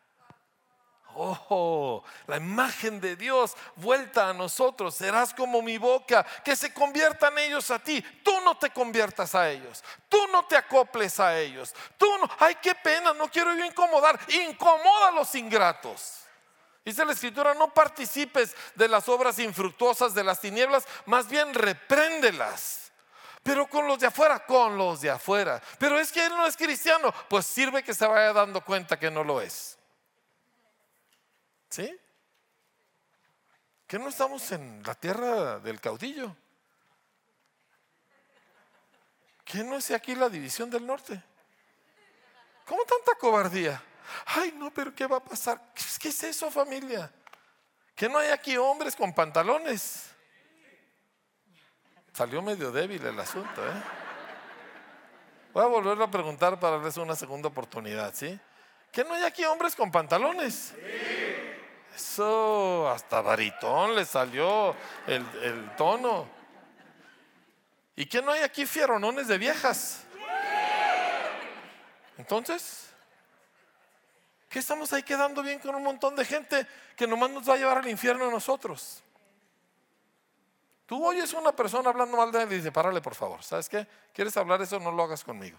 Oh, la imagen de Dios vuelta a nosotros, serás como mi boca, que se conviertan ellos a ti. Tú no te conviertas a ellos, tú no te acoples a ellos. Tú no, ay, qué pena, no quiero yo incomodar. Incomoda a los ingratos. Dice la escritura, no participes de las obras infructuosas de las tinieblas, más bien repréndelas. Pero con los de afuera, con los de afuera. Pero es que él no es cristiano. Pues sirve que se vaya dando cuenta que no lo es. ¿Sí? Que no estamos en la tierra del caudillo. ¿Que no es aquí la división del norte? ¿Cómo tanta cobardía? Ay, no, pero ¿qué va a pasar? ¿Qué es eso, familia? Que no hay aquí hombres con pantalones. Salió medio débil el asunto, ¿eh? Voy a volverlo a preguntar para darles una segunda oportunidad, ¿sí? ¿Que no hay aquí hombres con pantalones? Eso, hasta baritón le salió el, tono. ¿Y que no hay aquí fieronones de viejas? Entonces, ¿qué estamos ahí quedando bien con un montón de gente que nomás nos va a llevar al infierno a nosotros? Tú oyes a una persona hablando mal de él y dice, párale por favor, ¿sabes qué? ¿Quieres hablar eso? No lo hagas conmigo.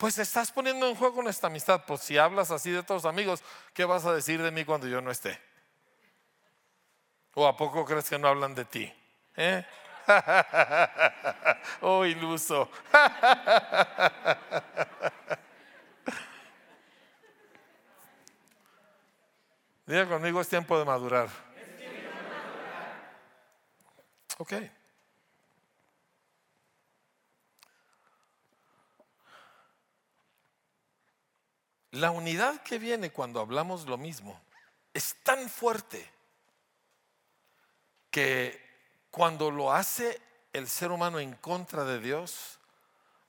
Pues estás poniendo en juego nuestra amistad. Pues si hablas así de todos amigos, ¿qué vas a decir de mí cuando yo no esté? ¿O a poco crees que no hablan de ti? ¿Eh? oh, iluso. Diga conmigo, es tiempo de madurar. Ok. La unidad que viene cuando hablamos lo mismo es tan fuerte que cuando lo hace el ser humano en contra de Dios,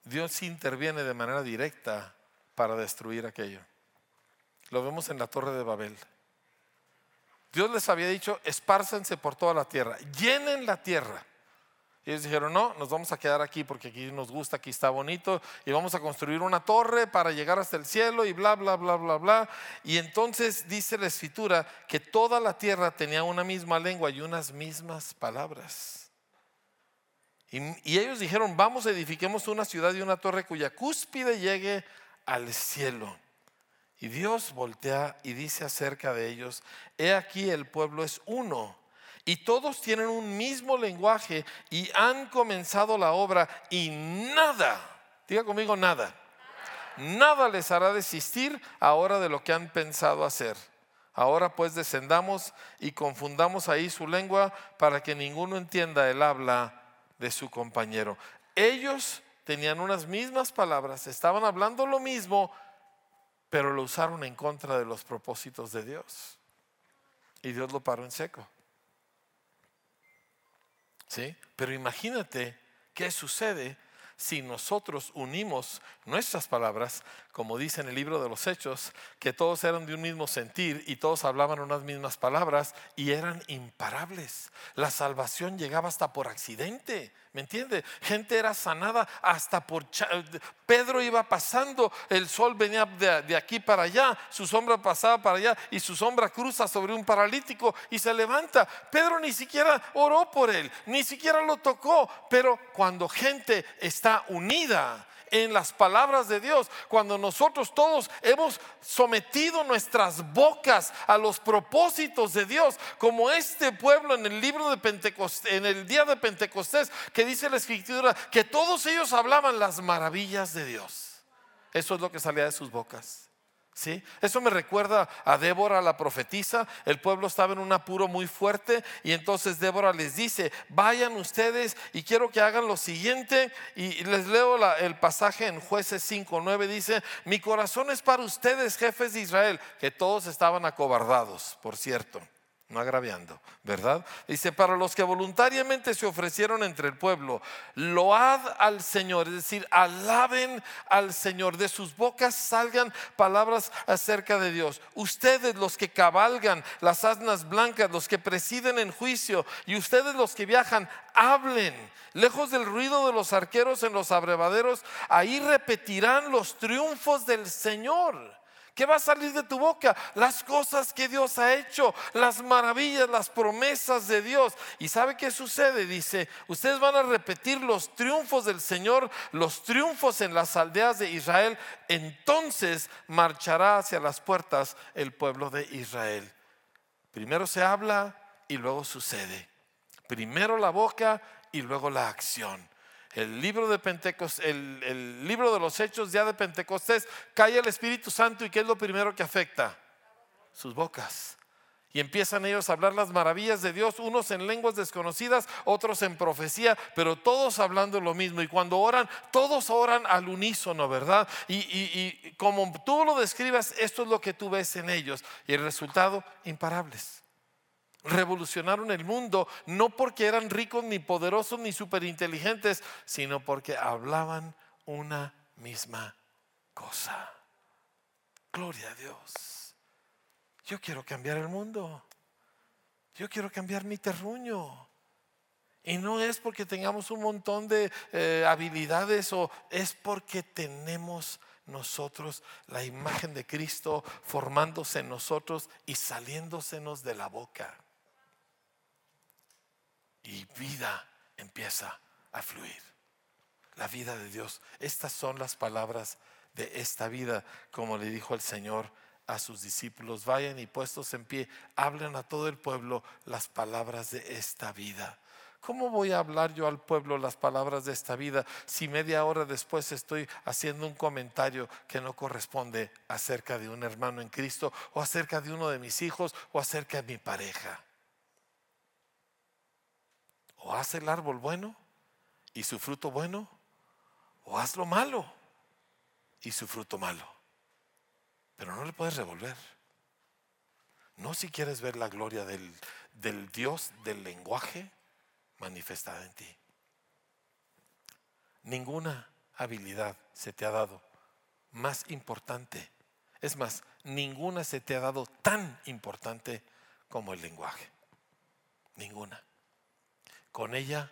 Dios interviene de manera directa para destruir aquello. Lo vemos en la torre de Babel. Dios les había dicho, espárcense por toda la tierra, llenen la tierra. Y ellos dijeron, no, nos vamos a quedar aquí porque aquí nos gusta, aquí está bonito, y vamos a construir una torre para llegar hasta el cielo y bla, bla, bla, bla, bla. Y entonces dice la escritura que toda la tierra tenía una misma lengua y unas mismas palabras. Y, y ellos dijeron, vamos, edifiquemos una ciudad y una torre cuya cúspide llegue al cielo. Y Dios voltea y dice acerca de ellos, he aquí el pueblo es uno y todos tienen un mismo lenguaje y han comenzado la obra y nada, diga conmigo nada, nada les hará desistir ahora de lo que han pensado hacer. Ahora pues descendamos y confundamos ahí su lengua para que ninguno entienda el habla de su compañero. Ellos tenían unas mismas palabras, estaban hablando lo mismo, pero lo usaron en contra de los propósitos de Dios. Y Dios lo paró en seco. ¿Sí? Pero imagínate qué sucede si nosotros unimos nuestras palabras, como dice en el libro de los Hechos, que todos eran de un mismo sentir y todos hablaban unas mismas palabras y eran imparables. La salvación llegaba hasta por accidente. ¿Me entiende? Gente era sanada hasta por... Pedro iba pasando, el sol venía de, aquí para allá, su sombra pasaba para allá y su sombra cruza sobre un paralítico y se levanta. Pedro ni siquiera oró por él, ni siquiera lo tocó, pero cuando gente está unida, en las palabras de Dios, cuando nosotros todos hemos sometido nuestras bocas a los propósitos de Dios, como este pueblo en el libro de Pentecostés, en el día de Pentecostés, que dice la escritura que todos ellos hablaban las maravillas de Dios. Eso es lo que salía de sus bocas. ¿Sí? Eso me recuerda a Débora, la profetisa. El pueblo estaba en un apuro muy fuerte y entonces Débora les dice, vayan ustedes y quiero que hagan lo siguiente. Y les leo el pasaje en jueces 5.9. Dice, mi corazón es para ustedes, jefes de Israel, que todos estaban acobardados, por cierto no agraviando, ¿verdad? Dice, para los que voluntariamente se ofrecieron entre el pueblo, load al Señor, es decir, alaben al Señor, de sus bocas salgan palabras acerca de Dios. Ustedes los que cabalgan las asnas blancas, los que presiden en juicio, y ustedes los que viajan, hablen. Lejos del ruido de los arqueros en los abrevaderos, ahí repetirán los triunfos del Señor. ¿Qué va a salir de tu boca? Las cosas que Dios ha hecho, las maravillas, las promesas de Dios. ¿Y sabe qué sucede? Dice, ustedes van a repetir los triunfos del Señor, los triunfos en las aldeas de Israel. Entonces marchará hacia las puertas el pueblo de Israel. Primero se habla y luego sucede. Primero la boca y luego la acción el libro de Pentecostés, el, libro de los hechos ya de Pentecostés, cae el Espíritu Santo y ¿qué es lo primero que afecta? Sus bocas. Y empiezan ellos a hablar las maravillas de Dios, unos en lenguas desconocidas, otros en profecía, pero todos hablando lo mismo. Y cuando oran, todos oran al unísono, ¿verdad? Y, y como tú lo describas, esto es lo que tú ves en ellos. Y el resultado, imparables revolucionaron el mundo, no porque eran ricos, ni poderosos, ni superinteligentes, sino porque hablaban una misma cosa. Gloria a Dios. Yo quiero cambiar el mundo. Yo quiero cambiar mi terruño. Y no es porque tengamos un montón de eh, habilidades o es porque tenemos nosotros la imagen de Cristo formándose en nosotros y saliéndosenos de la boca y vida empieza a fluir. La vida de Dios. Estas son las palabras de esta vida, como le dijo el Señor a sus discípulos, vayan y puestos en pie, hablen a todo el pueblo las palabras de esta vida. ¿Cómo voy a hablar yo al pueblo las palabras de esta vida si media hora después estoy haciendo un comentario que no corresponde acerca de un hermano en Cristo o acerca de uno de mis hijos o acerca de mi pareja? O haz el árbol bueno y su fruto bueno, o haz lo malo y su fruto malo. Pero no le puedes revolver. No si quieres ver la gloria del, del Dios del lenguaje manifestada en ti. Ninguna habilidad se te ha dado más importante. Es más, ninguna se te ha dado tan importante como el lenguaje. Ninguna. Con ella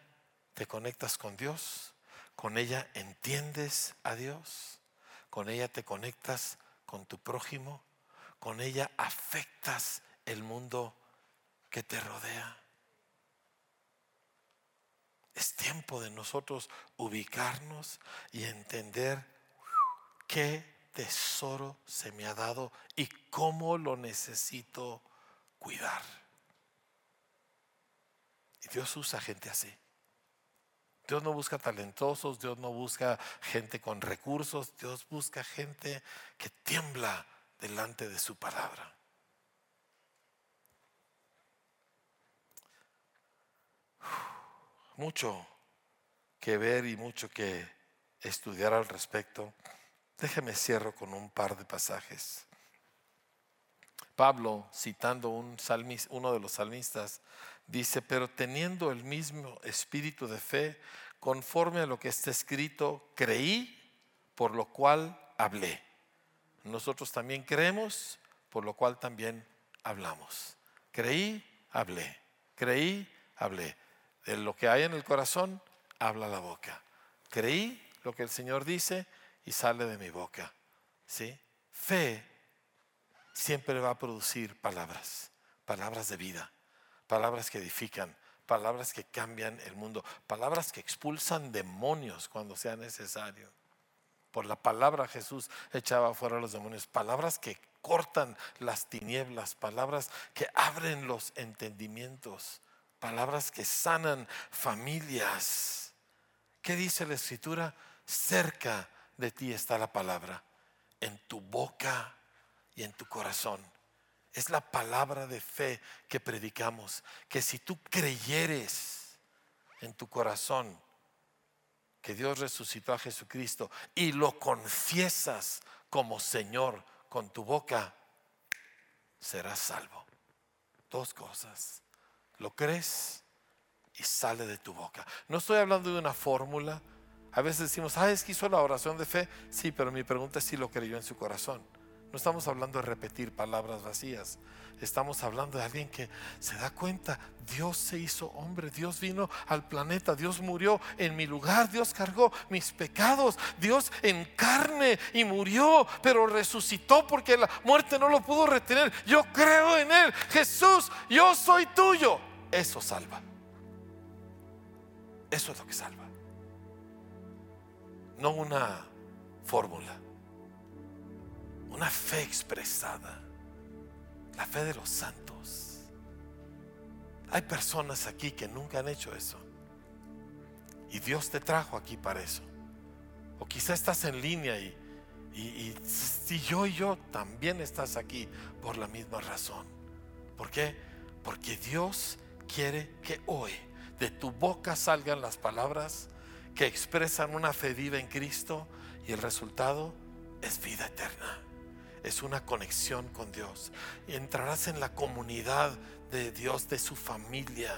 te conectas con Dios, con ella entiendes a Dios, con ella te conectas con tu prójimo, con ella afectas el mundo que te rodea. Es tiempo de nosotros ubicarnos y entender qué tesoro se me ha dado y cómo lo necesito cuidar. Y Dios usa gente así. Dios no busca talentosos, Dios no busca gente con recursos, Dios busca gente que tiembla delante de su palabra. mucho que ver y mucho que estudiar al respecto. Déjeme cierro con un par de pasajes. Pablo, citando un uno de los salmistas, dice, pero teniendo el mismo espíritu de fe, conforme a lo que está escrito, creí, por lo cual hablé. Nosotros también creemos, por lo cual también hablamos. Creí, hablé. Creí, hablé. De lo que hay en el corazón, habla la boca. Creí lo que el Señor dice y sale de mi boca. ¿Sí? Fe siempre va a producir palabras, palabras de vida, palabras que edifican, palabras que cambian el mundo, palabras que expulsan demonios cuando sea necesario. Por la palabra Jesús echaba fuera a los demonios, palabras que cortan las tinieblas, palabras que abren los entendimientos palabras que sanan familias. ¿Qué dice la escritura? Cerca de ti está la palabra, en tu boca y en tu corazón. Es la palabra de fe que predicamos, que si tú creyeres en tu corazón que Dios resucitó a Jesucristo y lo confiesas como Señor con tu boca, serás salvo. Dos cosas. Lo crees y sale de tu boca. No estoy hablando de una fórmula. A veces decimos, ah, es que hizo la oración de fe. Sí, pero mi pregunta es si lo creyó en su corazón. No estamos hablando de repetir palabras vacías. Estamos hablando de alguien que se da cuenta, Dios se hizo hombre, Dios vino al planeta, Dios murió en mi lugar, Dios cargó mis pecados, Dios en carne y murió, pero resucitó porque la muerte no lo pudo retener. Yo creo en Él. Jesús, yo soy tuyo. Eso salva. Eso es lo que salva. No una fórmula. Una fe expresada. La fe de los santos. Hay personas aquí que nunca han hecho eso. Y Dios te trajo aquí para eso. O quizá estás en línea y, y, si yo y yo también estás aquí por la misma razón. ¿Por qué? Porque Dios quiere que hoy de tu boca salgan las palabras que expresan una fe viva en Cristo y el resultado es vida eterna. Es una conexión con Dios. Entrarás en la comunidad de Dios, de su familia.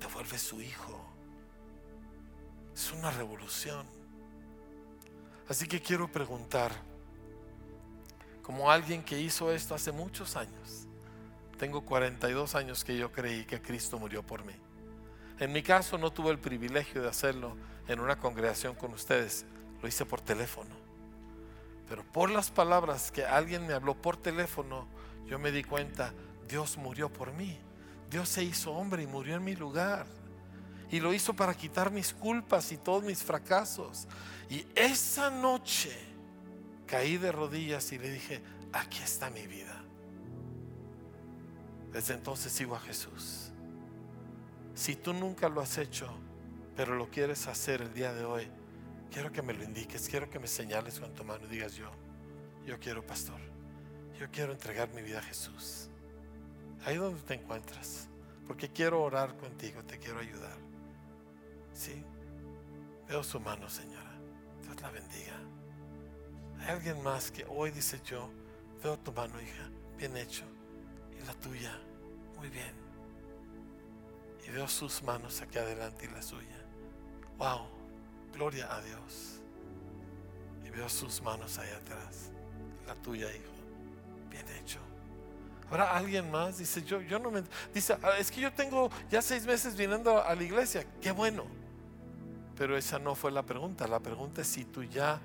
Te vuelves su hijo. Es una revolución. Así que quiero preguntar, como alguien que hizo esto hace muchos años, tengo 42 años que yo creí que Cristo murió por mí. En mi caso no tuve el privilegio de hacerlo en una congregación con ustedes, lo hice por teléfono. Pero por las palabras que alguien me habló por teléfono, yo me di cuenta, Dios murió por mí. Dios se hizo hombre y murió en mi lugar. Y lo hizo para quitar mis culpas y todos mis fracasos. Y esa noche caí de rodillas y le dije, aquí está mi vida. Desde entonces sigo a Jesús. Si tú nunca lo has hecho, pero lo quieres hacer el día de hoy, quiero que me lo indiques, quiero que me señales con tu mano y digas yo, yo quiero pastor, yo quiero entregar mi vida a Jesús. Ahí donde te encuentras, porque quiero orar contigo, te quiero ayudar. Sí, veo su mano, señora. Dios la bendiga. Hay alguien más que hoy dice yo, veo tu mano, hija, bien hecho, y la tuya, muy bien. Y veo sus manos aquí adelante y la suya. Wow, gloria a Dios. Y veo sus manos ahí atrás, la tuya, hijo, bien hecho. Ahora alguien más dice, yo, yo no me... Dice, "Ah, es que yo tengo ya seis meses viniendo a la iglesia. Qué bueno. Pero esa no fue la pregunta. La pregunta es si tú ya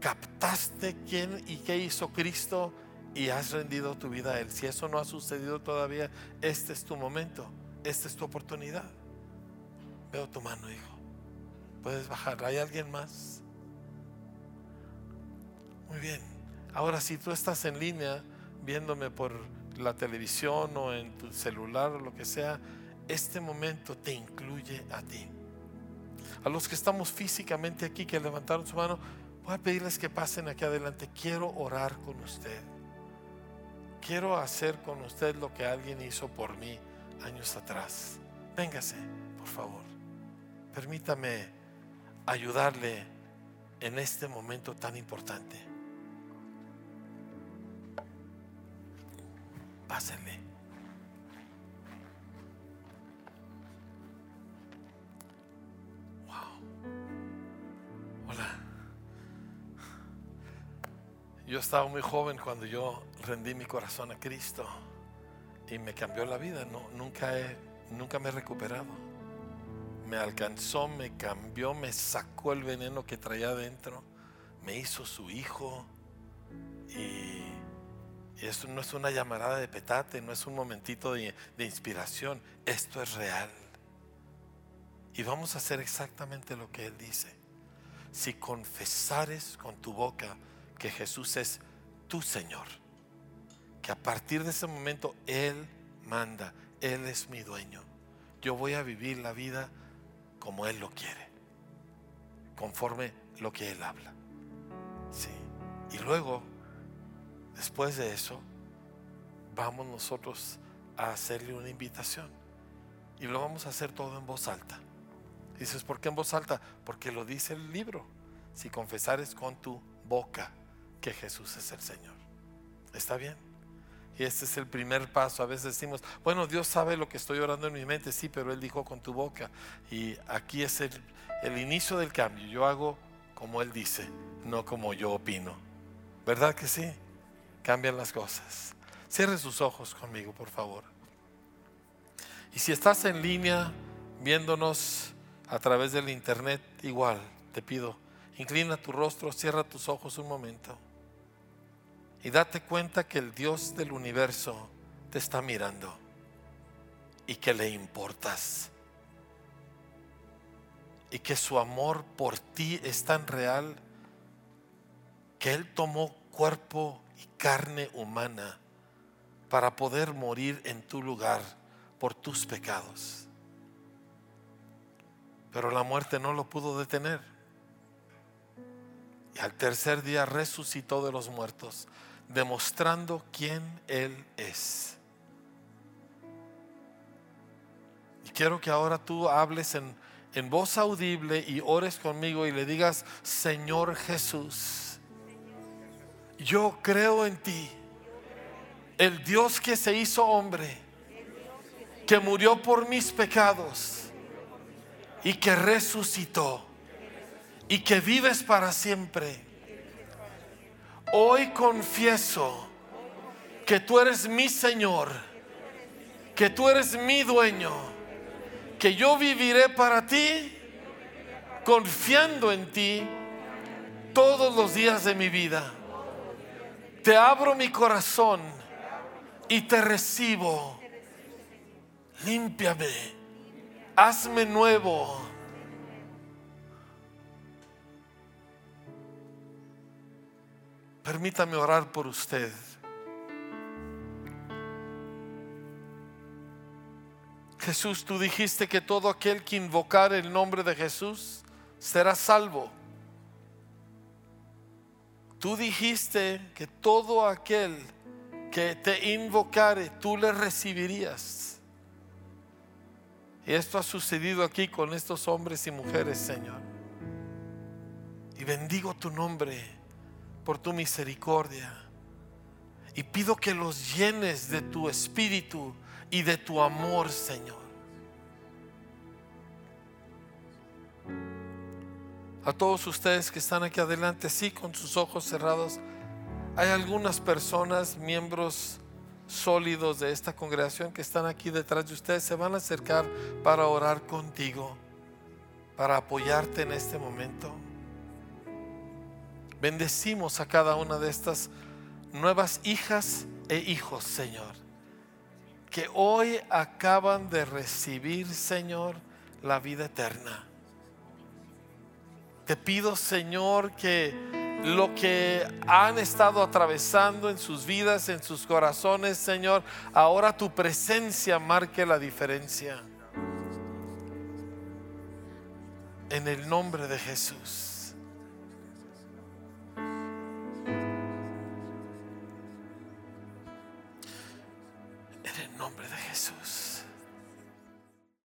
captaste quién y qué hizo Cristo y has rendido tu vida a Él. Si eso no ha sucedido todavía, este es tu momento. Esta es tu oportunidad. Veo tu mano, hijo. Puedes bajar. ¿Hay alguien más? Muy bien. Ahora, si tú estás en línea viéndome por la televisión o en tu celular o lo que sea, este momento te incluye a ti. A los que estamos físicamente aquí, que levantaron su mano, voy a pedirles que pasen aquí adelante. Quiero orar con usted. Quiero hacer con usted lo que alguien hizo por mí años atrás. Véngase, por favor. Permítame ayudarle en este momento tan importante. Pásenle. Wow. Hola. Yo estaba muy joven cuando yo rendí mi corazón a Cristo y me cambió la vida. No, nunca, nunca me he recuperado. Me alcanzó, me cambió, me sacó el veneno que traía adentro, me hizo su hijo y, y esto no es una llamarada de petate, no es un momentito de, de inspiración, esto es real. Y vamos a hacer exactamente lo que Él dice. Si confesares con tu boca que Jesús es tu Señor, que a partir de ese momento Él manda, Él es mi dueño. Yo voy a vivir la vida como Él lo quiere, conforme lo que Él habla. Sí. Y luego, después de eso, vamos nosotros a hacerle una invitación. Y lo vamos a hacer todo en voz alta. Dices, ¿por qué en voz alta? Porque lo dice el libro. Si confesares con tu boca que Jesús es el Señor. ¿Está bien? Y este es el primer paso. A veces decimos, bueno, Dios sabe lo que estoy orando en mi mente, sí, pero Él dijo con tu boca. Y aquí es el, el inicio del cambio. Yo hago como Él dice, no como yo opino. ¿Verdad que sí? Cambian las cosas. Cierre sus ojos conmigo, por favor. Y si estás en línea viéndonos a través del internet, igual, te pido, inclina tu rostro, cierra tus ojos un momento y date cuenta que el Dios del universo te está mirando y que le importas y que su amor por ti es tan real que Él tomó cuerpo y carne humana para poder morir en tu lugar por tus pecados. Pero la muerte no lo pudo detener. Y al tercer día resucitó de los muertos, demostrando quién Él es. Y quiero que ahora tú hables en, en voz audible y ores conmigo y le digas, Señor Jesús, yo creo en ti, el Dios que se hizo hombre, que murió por mis pecados y que resucitó y que vives para siempre. Hoy confieso que tú eres mi Señor, que tú eres mi dueño, que yo viviré para ti, confiando en ti todos los días de mi vida. Te abro mi corazón y te recibo. Límpiame hazme nuevo. Permítame orar por usted. Jesús, tú dijiste que todo aquel que invocar el nombre de Jesús será salvo. Tú dijiste que todo aquel que te invocare, tú le recibirías. Y esto ha sucedido aquí con estos hombres y mujeres, Señor. Y bendigo tu nombre por tu misericordia. Y pido que los llenes de tu espíritu y de tu amor, Señor. A todos ustedes que están aquí adelante, sí, con sus ojos cerrados, hay algunas personas, miembros sólidos de esta congregación que están aquí detrás de ustedes, se van a acercar para orar contigo, para apoyarte en este momento. Bendecimos a cada una de estas nuevas hijas e hijos, Señor que hoy acaban de recibir, Señor, la vida eterna. Te pido, Señor, que lo que han estado atravesando en sus vidas, en sus corazones, Señor, ahora tu presencia marque la diferencia. En el nombre de Jesús.